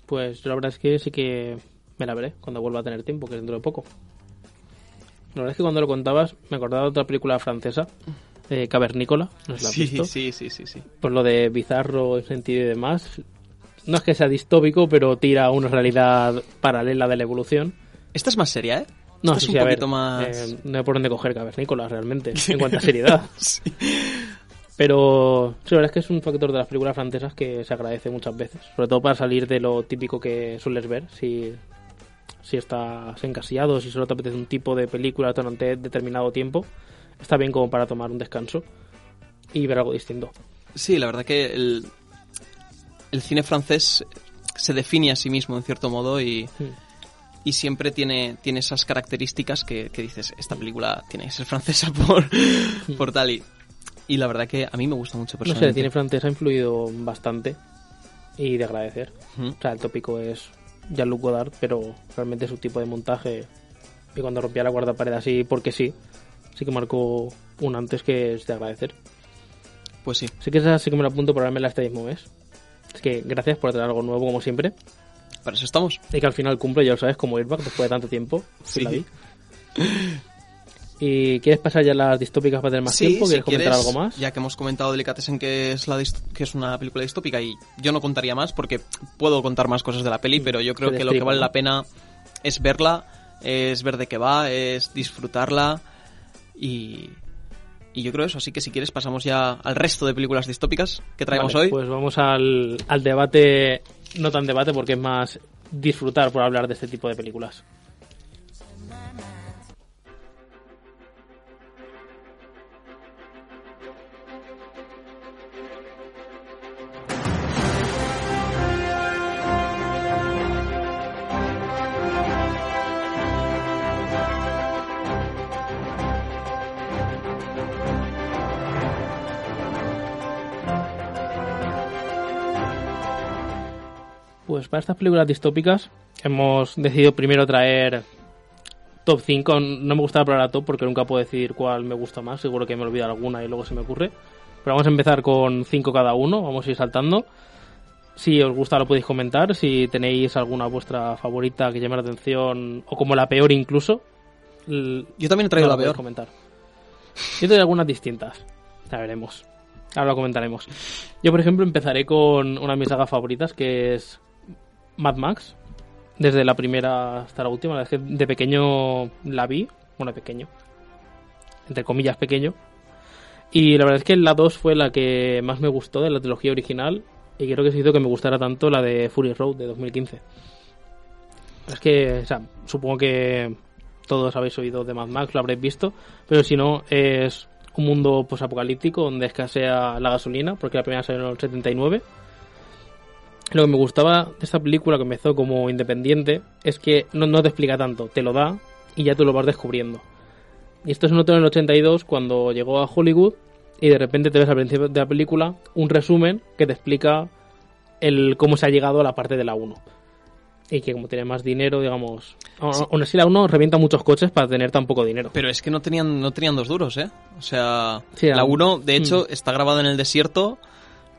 Pues la verdad es que sí que me la veré cuando vuelva a tener tiempo, que es dentro de poco. La verdad es que cuando lo contabas me acordaba de otra película francesa, eh, Cavernícola, ¿no la has Sí, visto? sí, sí, sí, sí. Pues lo de bizarro en sentido y demás. No es que sea distópico, pero tira a una realidad paralela de la evolución. Esta es más seria, ¿eh? No, Esta sí, es sí, un a ver, poquito más... eh, no hay por dónde coger Cavernícola realmente, en cuanto a seriedad. Sí. Pero sí, la verdad es que es un factor de las películas francesas que se agradece muchas veces. Sobre todo para salir de lo típico que sueles ver. Si, si estás encasillado, si solo te apetece un tipo de película durante determinado tiempo, está bien como para tomar un descanso y ver algo distinto. Sí, la verdad que el, el cine francés se define a sí mismo en cierto modo y, Mm. y siempre tiene, tiene esas características que, que dices, esta película tiene que ser francesa por, por tal y... Y la verdad que a mí me gusta mucho No sé, el personalmente. cine francés ha influido bastante y de agradecer. O sea, el tópico es Jean-Luc Godard, pero realmente su tipo de montaje y cuando rompía la cuarta pared así porque sí, sí que marcó un antes que es de agradecer. Pues sí, Sí que esa sí que me la apunto para verme este mismo mes. Es que gracias por traer algo nuevo como siempre para eso estamos. y que al final cumple, ya lo sabes, como Airbag después de tanto tiempo. Sí. la vi. ¿Y quieres pasar ya las distópicas para tener más Sí, tiempo? si ¿Quieres comentar quieres, algo más? Ya que hemos comentado Delicatessen que es, la que es una película distópica y yo no contaría más porque puedo contar más cosas de la peli, pero yo creo que lo que vale la pena es verla, es ver de qué va, es disfrutarla y, y yo creo eso. Así que si quieres pasamos ya al resto de películas distópicas que traemos Vale, hoy. Pues vamos al, al debate, no tan debate porque es más disfrutar por hablar de este tipo de películas. Pues para estas películas distópicas hemos decidido primero traer top 5. No me gusta la palabra top porque nunca puedo decir cuál me gusta más. Seguro que me olvido alguna y luego se me ocurre. Pero vamos a empezar con 5 cada uno. Vamos a ir saltando. Si os gusta lo podéis comentar. Si tenéis alguna vuestra favorita que llame la atención o como la peor incluso. Yo también he traído no la peor. comentar. Yo tengo algunas distintas. Ya veremos. Ahora lo comentaremos. Yo, por ejemplo, empezaré con una de mis sagas favoritas, que es Mad Max. Desde la primera hasta la última. La es que de pequeño la vi. Bueno, de pequeño. entre comillas, pequeño. Y la verdad es que la 2 fue la que más me gustó de la trilogía original y creo que se hizo que me gustara tanto la de Fury Road de 2015. Es que, o sea, supongo que todos habéis oído de Mad Max, lo habréis visto, pero si no, es un mundo posapocalíptico donde escasea la gasolina, porque la primera salió en el 79. Lo que me gustaba de esta película, que empezó como independiente, es que no, no te explica tanto, te lo da y ya tú lo vas descubriendo. Y esto se notó en el 82 cuando llegó a Hollywood y de repente te ves al principio de la película un resumen que te explica el cómo se ha llegado a la parte de la 1. Y que como tiene más dinero, digamos... Aún aún así la 1 revienta muchos coches para tener tan poco dinero. Pero es que no tenían, no tenían dos duros, ¿eh? O sea, Sí, la era- 1, de hecho, Mm. está grabada en el desierto.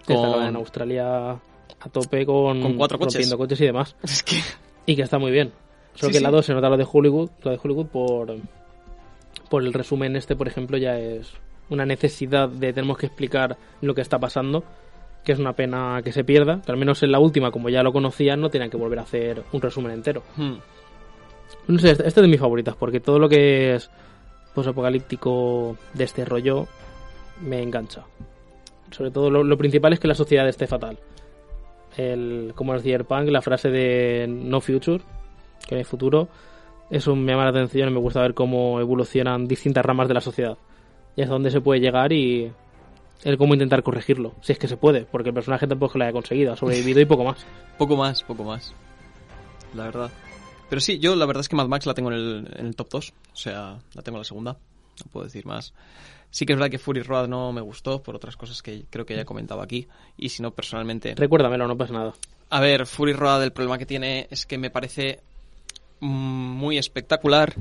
Con- en Australia a tope con, Con cuatro coches. rompiendo coches y demás. Es que... Y que está muy bien. Solo Sí, que el lado se nota lo de Hollywood, lo de Hollywood por, por el resumen este, por ejemplo, ya es una necesidad de tenemos que explicar lo que está pasando, que es una pena que se pierda, que al menos en la última, como ya lo conocían, no tenían que volver a hacer un resumen entero. Hmm. No sé, este este es de mis favoritas, porque todo lo que es posapocalíptico de este rollo me engancha. Sobre todo lo, lo principal es que la sociedad esté fatal. El, como el cyberpunk, la frase de no future, que no hay futuro, eso me llama la atención y me gusta ver cómo evolucionan distintas ramas de la sociedad. Y hasta dónde se puede llegar y el cómo intentar corregirlo, si es que se puede, porque el personaje tampoco es que lo haya conseguido, ha sobrevivido y poco más. Poco más, poco más. La verdad. Pero sí, yo la verdad es que Mad Max la tengo en el, en el top 2. O sea, la tengo en la segunda. No puedo decir más. Sí que es verdad que Fury Road no me gustó por otras cosas que creo que ya he comentado aquí. Y si no, personalmente... Recuérdamelo, no pasa nada. A ver, Fury Road el problema que tiene es que me parece muy espectacular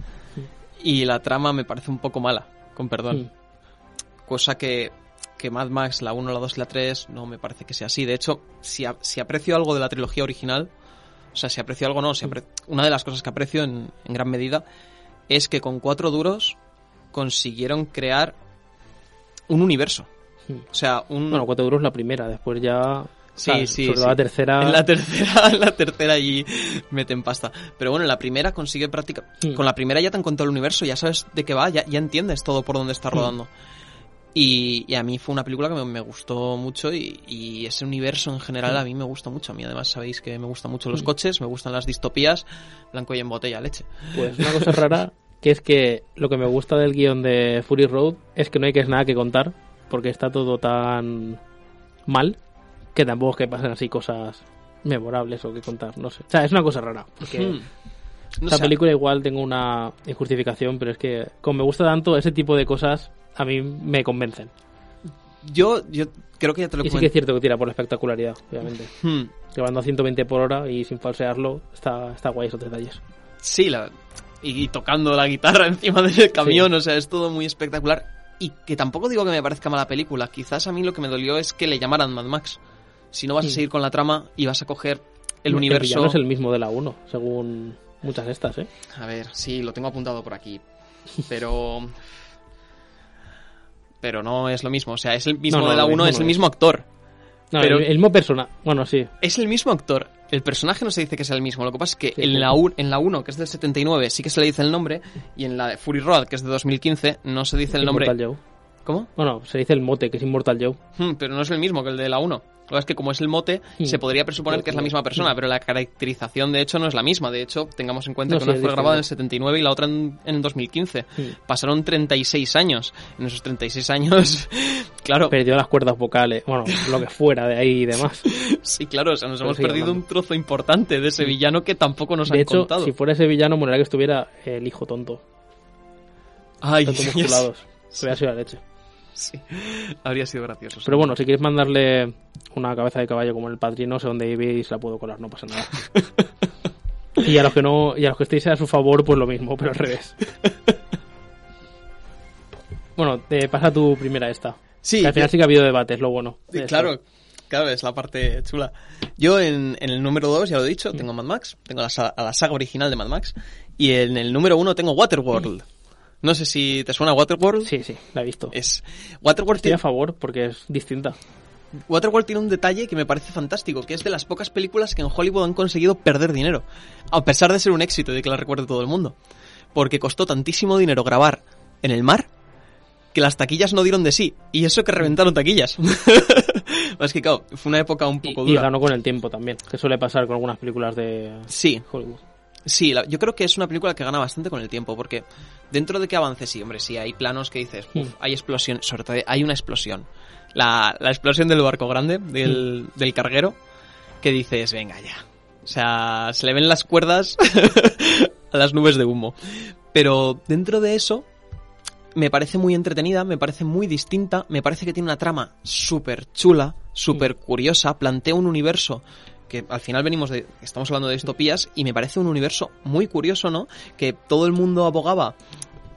y la trama me parece un poco mala, con perdón. Mm. Cosa que, que Mad Max, la 1, la 2 y la 3, no me parece que sea así. De hecho, si, a- si aprecio algo de la trilogía original, o sea, si aprecio algo no, si una de las cosas que aprecio en, en gran medida es que con cuatro duros consiguieron crear un universo. O sea, un... Bueno, 4 euros la primera, después ya. Sí, sí, Sobre sí. todo la tercera. En la tercera, en la tercera allí meten pasta. Pero bueno, en la primera consigue práctica. Mm. Con la primera ya te han contado el universo, ya sabes de qué va, ya, ya entiendes todo por dónde está Mm. rodando. Y, y a mí fue una película que me, me gustó mucho y, y ese universo en general a mí me gusta mucho. A mí además sabéis que me gustan mucho los coches, me gustan las distopías, blanco y en botella, leche. Pues una cosa rara, que es que lo que me gusta del guion de Fury Road es que no hay que es nada que contar, porque está todo tan mal, que tampoco es que pasen así cosas memorables o que contar, no sé. O sea, es una cosa rara, porque Hmm. No esta película igual tengo una injustificación, pero es que como me gusta tanto, ese tipo de cosas a mí me convencen. yo, yo creo que ya te lo Y sí que es cierto que tira por la espectacularidad, obviamente. Hmm. Llevando a 120 por hora y sin falsearlo, está, está guay esos detalles. Sí, la, y, tocando la guitarra encima del camión, o sea, es todo muy espectacular. Y que tampoco digo que me parezca mala película, quizás a mí lo que me dolió es que le llamaran Mad Max. Si no vas a seguir con la trama y vas a coger el El universo... villano es el mismo de la 1, según muchas de estas, ¿eh? A ver, sí, lo tengo apuntado por aquí, pero... Pero no es lo mismo, o sea, es el mismo No, no, de la lo 1, mismo es el mismo actor. No, Pero- el, el mismo persona. Bueno, sí. Es el mismo actor. El personaje no se dice que sea el mismo. Lo que pasa es que Sí, en, la u- en la 1, que es del 79, sí que se le dice el nombre. Y en la de Fury Road, que es de 2015, no se dice el nombre. Joe. ¿Cómo? Bueno, se dice el mote, que es Immortal Joe. Hmm, pero no es el mismo que el de la 1. Lo es que como es el mote, Hmm. se podría presuponer que es la misma persona, Hmm. pero la caracterización de hecho no es la misma. De hecho, tengamos en cuenta No, que sí, una fue grabada en el diferente. 79 y la otra en, en el 2015. Hmm. Pasaron 36 años. En esos 36 años, claro, Perdió las cuerdas vocales, bueno, lo que fuera de ahí y demás. sí, claro, o sea, nos Pero hemos perdido hablando. un trozo importante de ese villano que tampoco nos De han hecho, contado. si fuera ese villano, molaría que estuviera el hijo tonto. Ay, Dios. musculados. La leche. Sí, habría sido gracioso. sí. Pero bueno, si quieres mandarle una cabeza de caballo como el padrino, no sé dónde vivís, la puedo colar, no pasa nada. y a los que no, y a los que estéis a su favor, pues lo mismo, pero al revés. bueno, te pasa tu primera esta. Sí, Que al final sí que ha habido debate, es lo bueno. Esto. claro, claro, es la parte chula. Yo en, en el número 2, ya lo he dicho, tengo Mad Max, tengo la, a la saga original de Mad Max, y en el número 1 tengo Waterworld. No sé si te suena Waterworld. Sí, sí, la he visto. Es, Waterworld, Estoy a tiene, favor porque es distinta. Waterworld tiene un detalle que me parece fantástico, que es de las pocas películas que en Hollywood han conseguido perder dinero, a pesar de ser un éxito y de que la recuerde todo el mundo. Porque costó tantísimo dinero grabar en el mar que las taquillas no dieron de sí. Y eso que reventaron taquillas. es que, claro, fue una época un poco Y, y ganó con el tiempo también, que suele pasar con algunas películas de Sí, Hollywood. Sí, la- yo creo que es una película que gana bastante con el tiempo, porque dentro de que avance, sí, hombre, sí, hay planos que dices, uf, Mm. hay explosión, sobre todo hay una explosión. La, la explosión del barco grande, del, del carguero, que dices, venga ya. O sea, se le ven las cuerdas a las nubes de humo. Pero dentro de eso, me parece muy entretenida, me parece muy distinta, me parece que tiene una trama súper chula, súper curiosa, plantea un universo que al final venimos de, estamos hablando de distopías y me parece un universo muy curioso, ¿no? Que todo el mundo abogaba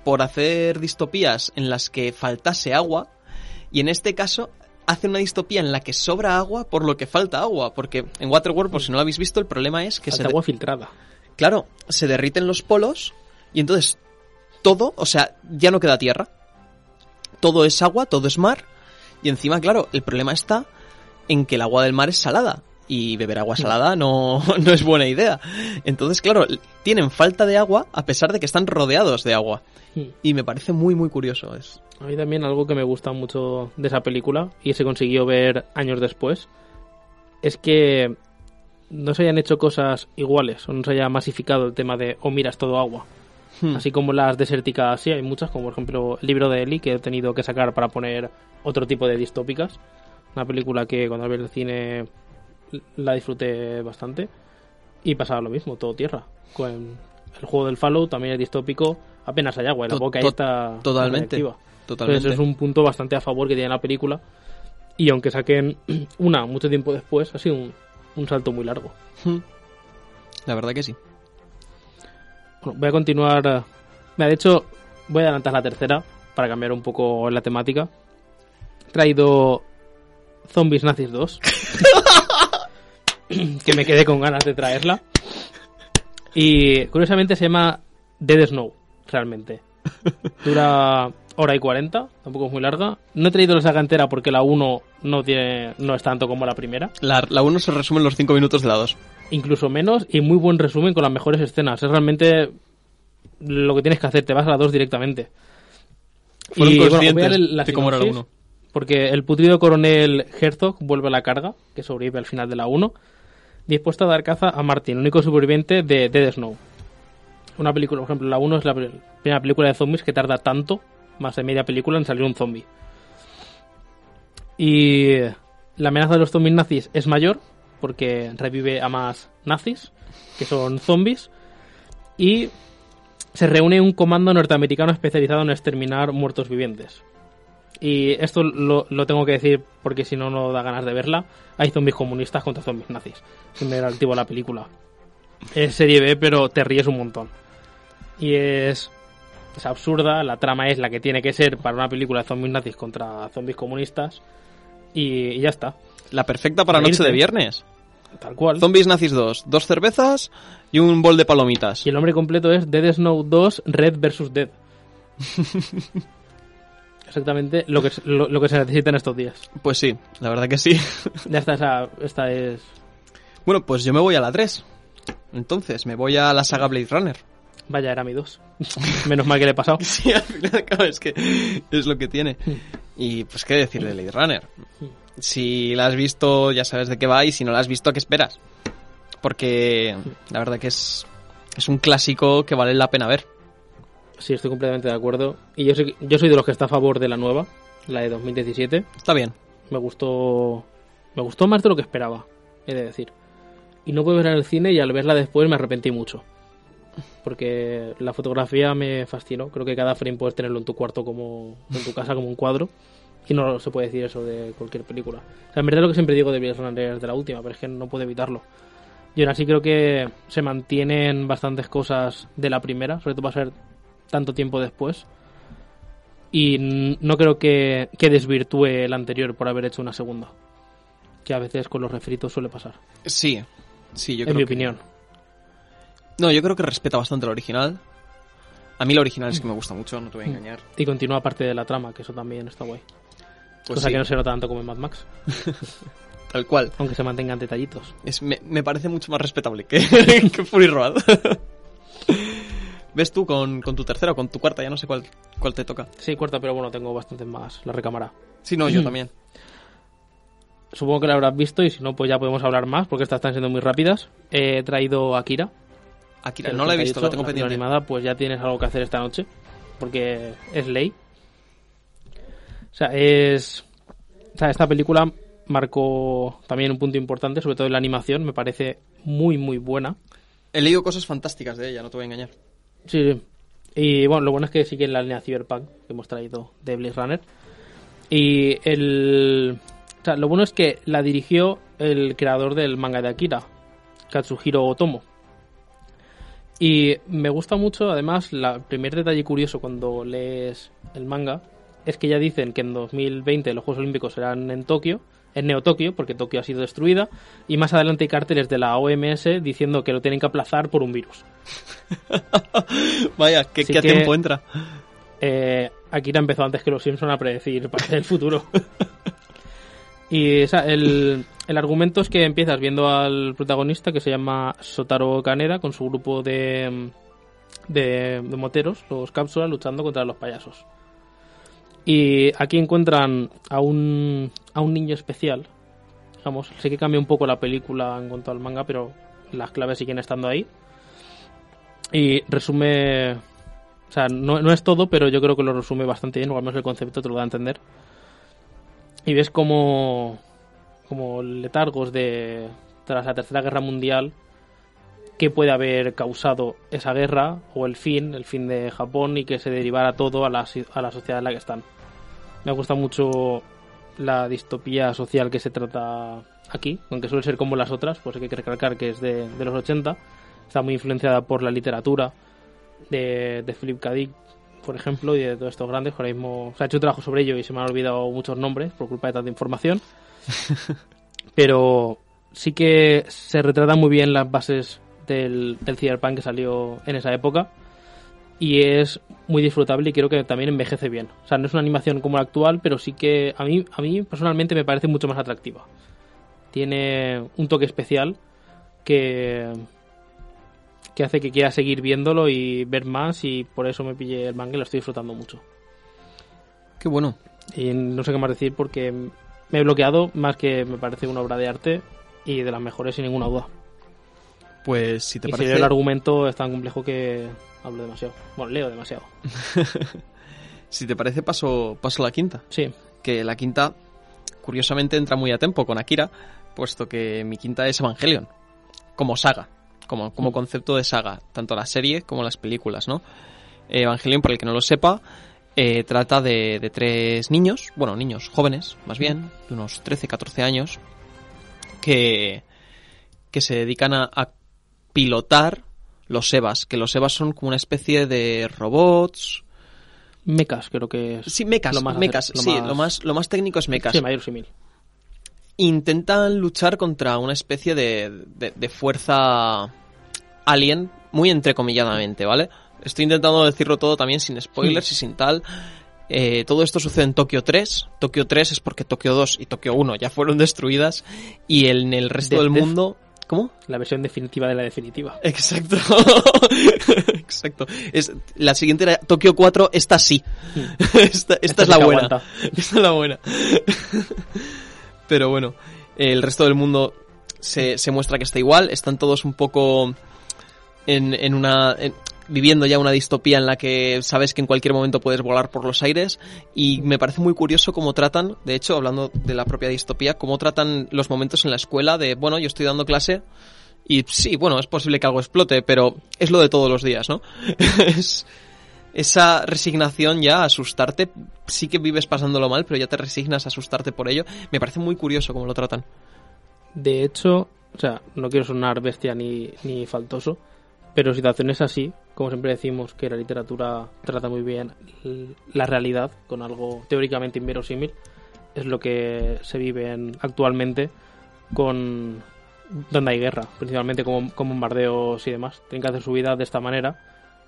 por hacer distopías en las que faltase agua y en este caso hace una distopía en la que sobra agua por lo que falta agua, porque en Waterworld, por si no lo habéis visto, el problema es que Falta se, agua filtrada. Claro, se derriten los polos y entonces todo, o sea, ya no queda tierra. Todo es agua, todo es mar. Y encima, claro, el problema está en que el agua del mar es salada. Y beber agua salada no, no es buena idea. Entonces, claro, tienen falta de agua a pesar de que están rodeados de agua. Y me parece muy, muy curioso. Es... A mí también algo que me gusta mucho de esa película y se consiguió ver años después es que no se hayan hecho cosas iguales o no se haya masificado el tema de oh mira es todo agua. Hmm. Así como las desérticas sí hay muchas, como por ejemplo el libro de Eli que he tenido que sacar para poner otro tipo de distópicas. Una película que cuando la vi en el cine la disfruté bastante y pasaba lo mismo, todo tierra. Con el juego del Fallout también es distópico, apenas hay agua, y la boca ahí está totalmente. Totalmente. Entonces es un punto bastante a favor que tiene la película. Y aunque saquen una mucho tiempo después, ha sido un, un salto muy largo. Hmm. La verdad que sí. Bueno, voy a continuar. eh, mira, de hecho, voy a adelantar la tercera para cambiar un poco la temática. He traído Zombies Nazis 2. que me quedé con ganas de traerla. Y curiosamente se llama Dead Snow, realmente. Dura hora y 40, tampoco es muy larga. No he traído la saga entera porque la 1 no, tiene, no es tanto como la primera. La, la 1 se resume en los 5 minutos de la 2. incluso menos y muy buen resumen con las mejores escenas. Es realmente lo que tienes que hacer, te vas a la 2 directamente. Fueron bueno, voy a la de cómo era la sinopsis, 1. Porque el putrido coronel Herzog vuelve a la carga, que sobrevive al final de la 1, dispuesto a dar caza a Martin, único superviviente de Dead Snow. Una película, por ejemplo, la 1 es la pri- primera película de zombies que tarda tanto, más de media película, en salir un zombie. Y la amenaza de los zombies nazis es mayor, porque revive a más nazis, que son zombies, y se reúne un comando norteamericano especializado en exterminar muertos vivientes. Y esto lo, lo tengo que decir porque si no, no da ganas de verla. Hay zombies comunistas contra zombies nazis. Es muy relativo a la película. Es serie B, pero te ríes un montón. Y es, es absurda. La trama es la que tiene que ser para una película de zombies nazis contra zombies comunistas. Y, y ya está. La perfecta para noche de viernes. Tal cual. Zombies Nazis 2. Dos cervezas y un bol de palomitas. Y el nombre completo es Dead Snow 2 Red vs. Dead. Exactamente lo que, se- lo, lo que se necesita en estos días. Pues sí, la verdad que sí. Ya está, esa- esta es. Bueno, pues yo me voy a la 3. Entonces, me voy a la saga Blade Runner. Vaya, era mi 2. Menos mal que le he pasado. Sí, al final claro, es que es lo que tiene. Y pues qué decir de Blade Runner. Si la has visto, ya sabes de qué va, y si no la has visto, ¿qué esperas? Porque la verdad que es, es un clásico que vale la pena ver. Sí, estoy completamente de acuerdo. Y yo soy, yo soy de los que está a favor de la nueva, la de 2017. Está bien. Me gustó. Me gustó más de lo que esperaba, he de decir. Y no pude verla en el cine y al verla después me arrepentí mucho. Porque la fotografía me fascinó. Creo que cada frame puedes tenerlo en tu cuarto como. en tu casa como un cuadro. Y no se puede decir eso de cualquier película. O sea, en verdad lo que siempre digo de Runner es de la última, pero es que no puedo evitarlo. Y aún así creo que se mantienen bastantes cosas de la primera, sobre todo para ser tanto tiempo después. Y no creo que, que desvirtúe el anterior por haber hecho una segunda. Que a veces con los refritos suele pasar. Sí, sí, yo en creo mi que- opinión. No, yo creo que respeta bastante el original. A mí el original es que me gusta mucho, no te voy a engañar. Y continúa parte de la trama, que eso también está guay. Pues Cosa sí, que no se nota tanto como en Mad Max, tal cual. aunque se mantengan detallitos. Es, me, me parece mucho más respetable que, que Fury Road. ves tú con, con tu tercera o con tu cuarta, ya no sé cuál, cuál te toca. Sí, cuarta, pero bueno, tengo bastante más la recámara. Sí, no, yo también. Supongo que la habrás visto y si no, pues ya podemos hablar más porque estas están siendo muy rápidas. He traído Akira. Akira, no la he visto, 88, la tengo película pendiente. animada, pues ya tienes algo que hacer esta noche porque es ley. O sea, es... O sea, esta película marcó también un punto importante, sobre todo en la animación, me parece muy, muy buena. He leído cosas fantásticas de ella, no te voy a engañar. Sí, sí. Y bueno, lo bueno es que sigue en la línea Cyberpunk que hemos traído de Blade Runner. Y el. O sea, lo bueno es que la dirigió el creador del manga de Akira, Katsuhiro Otomo. Y me gusta mucho, además, el primer detalle curioso cuando lees el manga es que ya dicen que en 2020 los Juegos Olímpicos serán en Tokio, en Neo Tokio, porque Tokio ha sido destruida, y más adelante hay carteles de la OMS diciendo que lo tienen que aplazar por un virus. Vaya, ¿qué, qué que- tiempo entra? Eh, Akira empezó antes que los Simpson a predecir parte del futuro. y el, el argumento es que empiezas viendo al protagonista que se llama Sotaro Kaneda con su grupo de, de, de moteros, los cápsulas, luchando contra los payasos. Y aquí encuentran a un, a un niño especial. Digamos, sé que cambia un poco la película en cuanto al manga, pero las claves siguen estando ahí. Y resume o sea, no, no es todo, pero yo creo que lo resume bastante bien, o al menos el concepto te lo da a entender. Y ves como, como letargos de tras la Tercera Guerra Mundial, qué puede haber causado esa guerra, o el fin, el fin de Japón, y que se derivara todo a la, a la sociedad en la que están. Me gusta mucho la distopía social que se trata aquí, aunque suele ser como las otras, pues hay que recalcar que es de, de los 80, está muy influenciada por la literatura, de, de Philip K. Dick, por ejemplo, y de todos estos grandes, ahora mismo se ha hecho un trabajo sobre ello y se me han olvidado muchos nombres por culpa de tanta información. Pero sí que se retratan muy bien las bases del, del cyberpunk que salió en esa época y es muy disfrutable y creo que también envejece bien. O sea, no es una animación como la actual, pero sí que a mí, a mí personalmente me parece mucho más atractiva. Tiene un toque especial que, que hace que quiera seguir viéndolo y ver más y por eso me pillé el manga y lo estoy disfrutando mucho. Qué bueno. Y no sé qué más decir porque me he bloqueado más que me parece una obra de arte y de las mejores sin ninguna duda. Pues si te y si parece... leo el argumento es tan complejo que hablo demasiado. Bueno, leo demasiado. Si te parece, paso, paso a la quinta. Sí, Que la quinta, curiosamente, entra muy a tiempo con Akira, puesto que mi quinta es Evangelion. Como saga. Como, como concepto de saga. Tanto la serie como las películas, ¿no? Evangelion, para el que no lo sepa, eh, trata de, de tres niños, bueno, niños jóvenes, más bien, de unos 13, 14 años, que, que se dedican a, a pilotar los EVAs, que los EVAs son como una especie de robots. mecas creo que es. Sí, mecas, Lo más mecas, lo sí, más- lo más, lo más técnico es mecas. Sí, mayor simil. Intentan luchar contra una especie de, de, de fuerza alien, muy entrecomilladamente, ¿vale? Estoy intentando decirlo todo también sin spoilers y sin tal. Eh, todo esto sucede en Tokio 3. Tokio 3 es porque Tokio 2 y Tokio 1 ya fueron destruidas. Y en el resto Death del Death. ¿Cómo? La versión definitiva de la definitiva. Exacto. Exacto. Es, la siguiente era Tokio 4, esta sí. esta, esta Esta es la buena. aguanta. Esta es la buena. Pero bueno, el resto del mundo se, se muestra que está igual. Están todos un poco en, en una... en- viviendo ya una distopía en la que sabes que en cualquier momento puedes volar por los aires y me parece muy curioso cómo tratan, de hecho, hablando de la propia distopía, cómo tratan los momentos en la escuela de, bueno, yo estoy dando clase y sí, bueno, es posible que algo explote, pero es lo de todos los días, ¿no? es esa resignación ya a asustarte, sí que vives pasándolo mal, pero ya te resignas a asustarte por ello. Me parece muy curioso cómo lo tratan. De hecho, o sea, no quiero sonar bestia ni, ni faltoso, pero situaciones así, como siempre decimos que la literatura trata muy bien la realidad con algo teóricamente inverosímil, es lo que se vive en- actualmente con donde hay guerra, principalmente con, con bombardeos y demás. Tienen que hacer su vida de esta manera,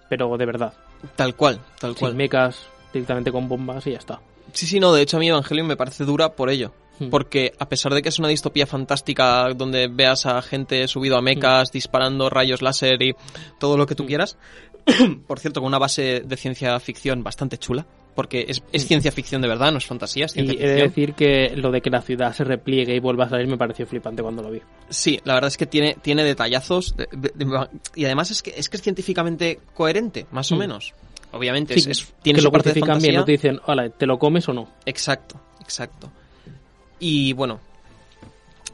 pero de verdad, Tal cual, tal cual. sin mecas, directamente con bombas y ya está. Sí, sí, no, de hecho a mí Evangelion me parece dura por ello. Hmm. Porque a pesar de que es una distopía fantástica donde veas a gente subido a mecas, disparando rayos láser y todo lo que tú Mm. quieras, por cierto, con una base de ciencia ficción bastante chula, porque es, es ciencia ficción de verdad, no es fantasía, es Y ciencia he de decir que lo de que la ciudad se repliegue y vuelva a salir me pareció flipante cuando lo vi. Sí, la verdad es que tiene, tiene detallazos de- de- de- y además es que, es que es científicamente coherente, más o Mm. menos. Obviamente, Sí, es, tiene que su lo parte de fantasía. bien, no te dicen, hola, ¿te lo comes o no? Exacto, exacto. Y bueno,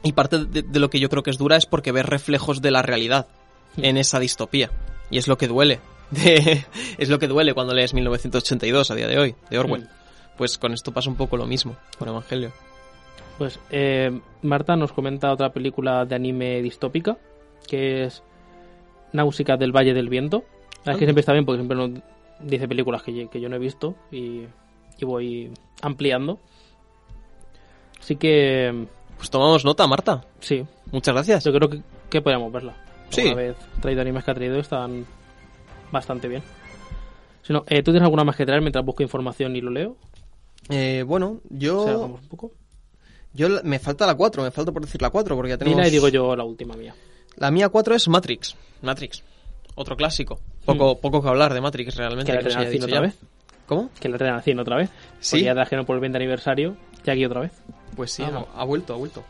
y parte de, de lo que yo creo que es dura es porque ves reflejos de la realidad en esa distopía. Y es lo que duele. De- es lo que duele cuando lees 1982 a día de hoy, de Orwell. Mm. Pues con esto pasa un poco lo mismo, con Evangelio. Pues eh, Marta nos comenta otra película de anime distópica, que es Náusica del Valle del Viento. Es que Ah. siempre está bien porque siempre nos dice películas que, yo- que yo no he visto y, y voy ampliando. Así que Pues tomamos nota, Marta. sí, Muchas gracias. yo creo que, que podríamos verla. Sí. Una vez traído animes que ha traído están bastante bien. Si no, eh, ¿tú tienes alguna más que traer mientras busco información y lo leo? Eh, bueno, yo... O sea, vamos un poco. yo la- me falta la 4, me falta por decir la 4, porque ya tenemos... Dila y digo yo la última mía. La mía 4 es Matrix. Matrix. Otro clásico. Poco, poco que hablar de Matrix realmente. Que la que dicho otra ya. vez. ¿Cómo? Que la traen al cine otra vez. Sí. Porque ya trajeron por el 20 aniversario y aquí otra vez. Pues sí, Ah, ha, ha vuelto, ha vuelto.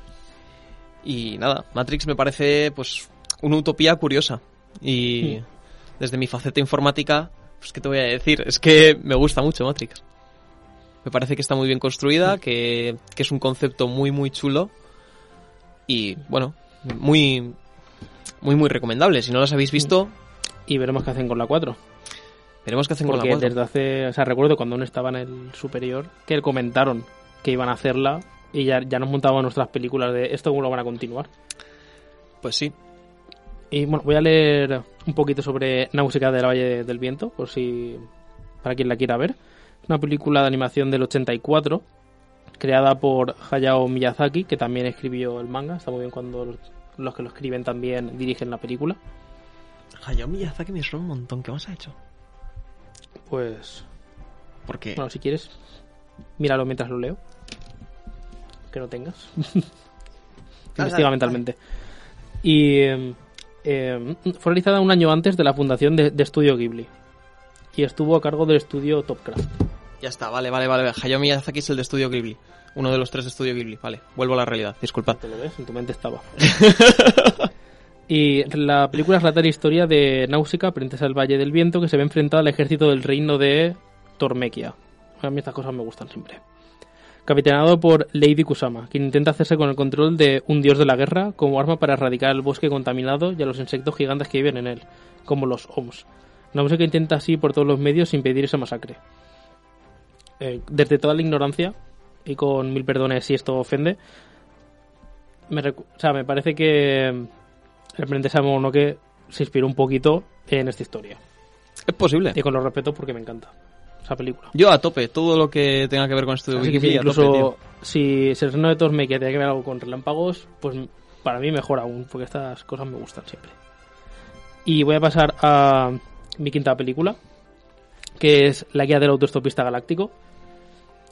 Y nada, Matrix me parece pues una utopía curiosa. Y Hmm. desde mi faceta informática, pues qué te voy a decir, es que me gusta mucho Matrix. Me parece que está muy bien construida, Hmm. que, que es un concepto muy muy chulo y bueno, muy muy muy recomendable. Si no las habéis visto, Y veremos qué hacen con la 4. veremos qué hacen con la Porque 4. desde hace, o sea, recuerdo cuando aún estaba en el superior, que comentaron que iban a hacerla y ya, ya nos montaban nuestras películas de esto cómo lo van a continuar. Pues sí. Y bueno, voy a leer un poquito sobre Náusica del Valle del Viento, por si para quien la quiera ver. Una película de animación del 84, creada por Hayao Miyazaki, que también escribió el manga. Está muy bien cuando los, los que lo escriben también dirigen la película. Hayao Miyazaki me suena un montón. ¿Qué más ha hecho? Pues, Porque bueno, si quieres, míralo mientras lo leo. Que no tengas. Investiga mentalmente. Y eh, eh, fue realizada un año antes de la fundación de, de Estudio Ghibli. Y estuvo a cargo del estudio Topcraft. Ya está, vale, vale, vale. Hayao Miyazaki es el de Estudio Ghibli. Uno de los tres de Estudio Ghibli. Vale, vuelvo a la realidad. Disculpad. ¿Te lo ves? En tu mente estaba. y la película relata la historia de Náusica, princesa del Valle del Viento, que se ve enfrentada al ejército del reino de Tormequia. A mí estas cosas me gustan siempre. Capitaneado por Lady Kusama, quien intenta hacerse con el control de un dios de la guerra como arma para erradicar el bosque contaminado y a los insectos gigantes que viven en él, como los OMS. Náusica intenta así por todos los medios impedir esa masacre. Eh, desde toda la ignorancia, y con mil perdones si esto ofende, me, o sea, me parece que el Princesa Mononoke se inspiró un poquito en esta historia. Es posible. Y con los respeto porque me encanta esa película. Yo a tope, todo lo que tenga que ver con Así que Ghibli, sí, a tope, incluso si, reino de Tormequia tiene que ver algo con relámpagos, pues para mí mejor aún, porque estas cosas me gustan siempre. Y voy a pasar a mi quinta película, que es La guía del autoestopista galáctico,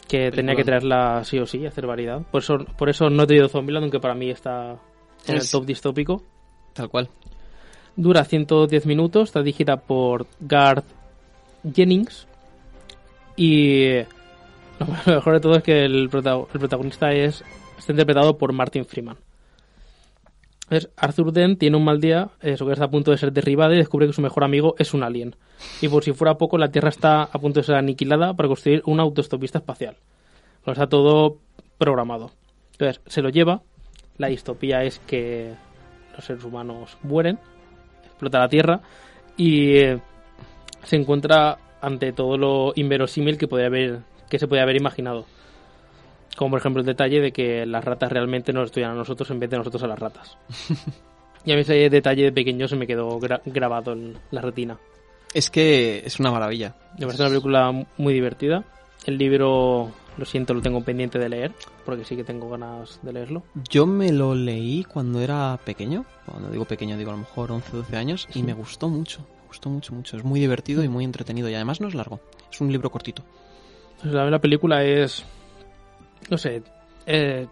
que tenía que traerla sí o sí, hacer variedad. Por eso, por eso no he traído Zombieland, aunque para mí está en el top distópico. Tal cual. Dura 110 minutos, está dirigida por Garth Jennings. Y lo mejor de todo es que el, prota- el protagonista es está interpretado por Martin Freeman. Es, Arthur Dent tiene un mal día, eso que está a punto de ser derribada y descubre que su mejor amigo es un alien. Y por si fuera poco, la Tierra está a punto de ser aniquilada para construir una autostopista espacial. Lo está todo programado. Entonces, se lo lleva. La distopía es que los seres humanos mueren, explota la Tierra y eh, se encuentra ante todo lo inverosímil que podía haber que se podía haber imaginado. Como por ejemplo el detalle de que las ratas realmente nos estudian a nosotros en vez de nosotros a las ratas. y a mí ese detalle de pequeño se me quedó gra- grabado en la retina. Es que es una maravilla. Me parece una película muy divertida. El libro, lo siento, lo tengo pendiente de leer, porque sí que tengo ganas de leerlo. Yo me lo leí cuando era pequeño. Cuando digo pequeño, digo a lo mejor 11, 12 años. Y me gustó mucho. Me gustó mucho, mucho. Es muy divertido y muy entretenido. Y además no es largo. Es un libro cortito. Pues la, la película es. No sé. eh,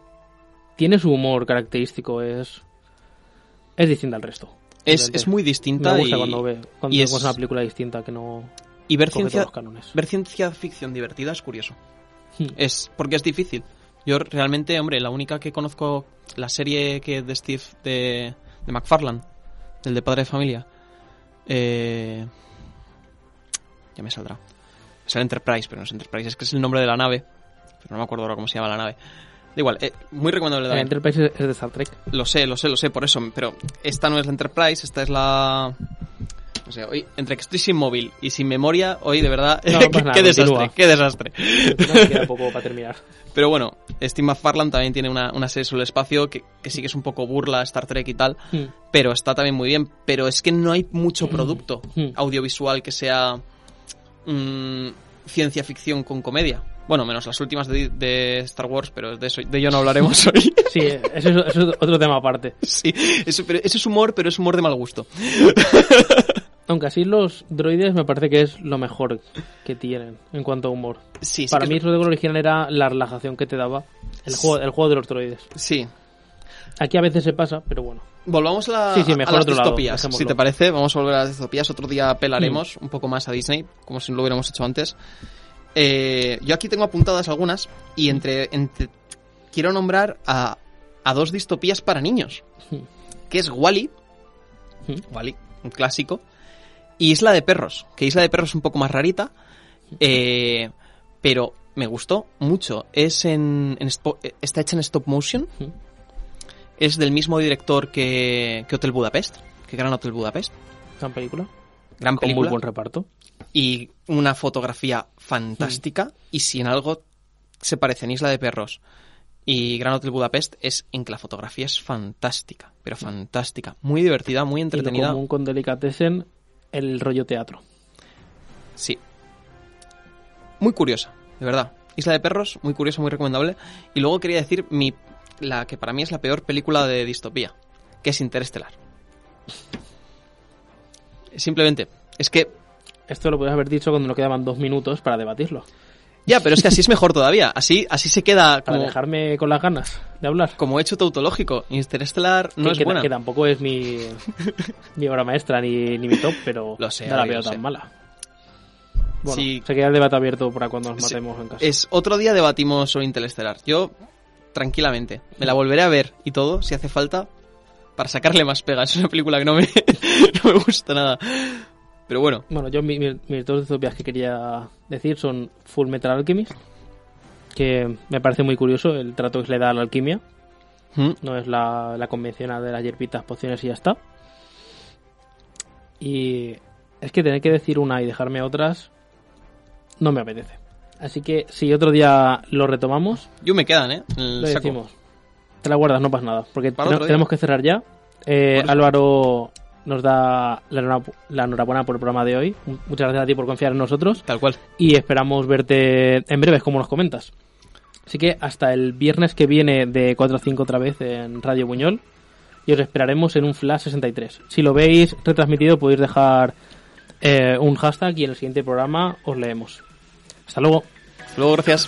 tiene su humor característico, es. Es distinta al resto. Es, es muy distinta Me gusta y, cuando, ve, cuando y vemos es- una película distinta que no y ver ciencia, ver ciencia ficción divertida es curioso. Hmm. Es porque es difícil. Yo realmente, hombre, la única que conozco, la serie que de Steve de, de McFarlane, del de Padre de Familia, eh, ya me saldrá. Es el Enterprise, pero no es Enterprise, es que es el nombre de la nave, pero no me acuerdo ahora cómo se llama la nave. Da igual, eh, muy recomendable El también. Enterprise es de Star Trek. Lo sé, lo sé, lo sé, por eso. Pero esta no es la Enterprise, esta es la... No sé, hoy, entre que estoy sin móvil y sin memoria, hoy de verdad... No, qué, pues nada, qué desastre, qué desastre. No queda poco para terminar. Pero bueno, Steve McFarlane también tiene una, una serie sobre el espacio que, que sí que es un poco burla Star Trek y tal, Hmm. pero está también muy bien. Pero es que no hay mucho producto Mm. audiovisual que sea mm, ciencia ficción con comedia. Bueno, menos las últimas de, de Star Wars, pero de eso de ello no hablaremos hoy. Sí, eso es, eso es otro tema aparte. sí, eso, pero eso es humor, pero es humor de mal gusto. Aunque así los droides me parece que es lo mejor que tienen en cuanto a humor. Sí, sí Para mí lo original era la relajación que te daba el juego, el juego de los droides. Sí. Aquí a veces se pasa, pero bueno. Volvamos a, la, Sí, sí, a mejor las lado, distopías. si te parece, vamos a volver a las distopías. Otro día Mm. pelaremos un poco más a Disney, como si lo hubiéramos hecho antes. Eh, yo aquí tengo apuntadas algunas y entre, entre- quiero nombrar a, a dos distopías para niños, Hmm. que es Wally, Hmm. Wally, un clásico, y Isla de Perros, que Isla de Perros es un poco más rarita, eh, pero me gustó mucho. Es en, en está hecha en stop motion, es del mismo director que, que Hotel Budapest, que Gran Hotel Budapest. Gran película. Gran Con película. muy buen reparto. y una fotografía fantástica. Y si en algo se parecen Isla de Perros y Gran Hotel Budapest, es en que la fotografía es fantástica, pero fantástica. Muy divertida, muy Y lo entretenida. común con Delicatessen, el rollo teatro. Sí. Muy curiosa, de verdad. Isla de Perros, muy curiosa, muy recomendable. Y luego quería decir mi, la que para mí es la peor película de distopía, que es Interestelar. Simplemente, es que Esto lo podías haber dicho cuando nos quedaban dos minutos para debatirlo. Ya, pero es que así es mejor todavía. Así, así se queda Para como, dejarme con las ganas de hablar. como hecho tautológico. Interestelar no que, es que- buena. que tampoco es mi, mi obra maestra ni, ni mi top, pero Lo sé, no la veo tan sé. mala. Bueno, Sí. se queda el debate abierto para cuando nos Sí. matemos en casa. Es otro día debatimos sobre Interestelar. Yo, tranquilamente, me la volveré a ver y todo, si hace falta, para sacarle más pegas. Es una película que no me, no me gusta nada. Pero bueno, Bueno, yo mi- mi- mis dos distopias que quería decir son Full Metal Alchemist, que me parece muy curioso el trato que se le da a la alquimia. ¿Mm? No es la, la convencional de las hierbitas, pociones y ya está. Y es que tener que decir una y dejarme otras no me apetece. Así que si otro día lo retomamos, yo me quedan, ¿eh? El lo saco. decimos. Te la guardas, no pasa nada. Porque tenemos que cerrar ya. Eh, eso. Nos da la enhorabuena por el programa de hoy. Muchas gracias a ti por confiar en nosotros. Tal cual. Y esperamos verte en breves, como nos comentas. Así que hasta el viernes que viene de 4 a 5 otra vez en Radio Buñol. Y os esperaremos en un Flash 63. Si lo veis retransmitido podéis dejar eh, un hashtag y en el siguiente programa os leemos. Hasta luego. Hasta luego, gracias.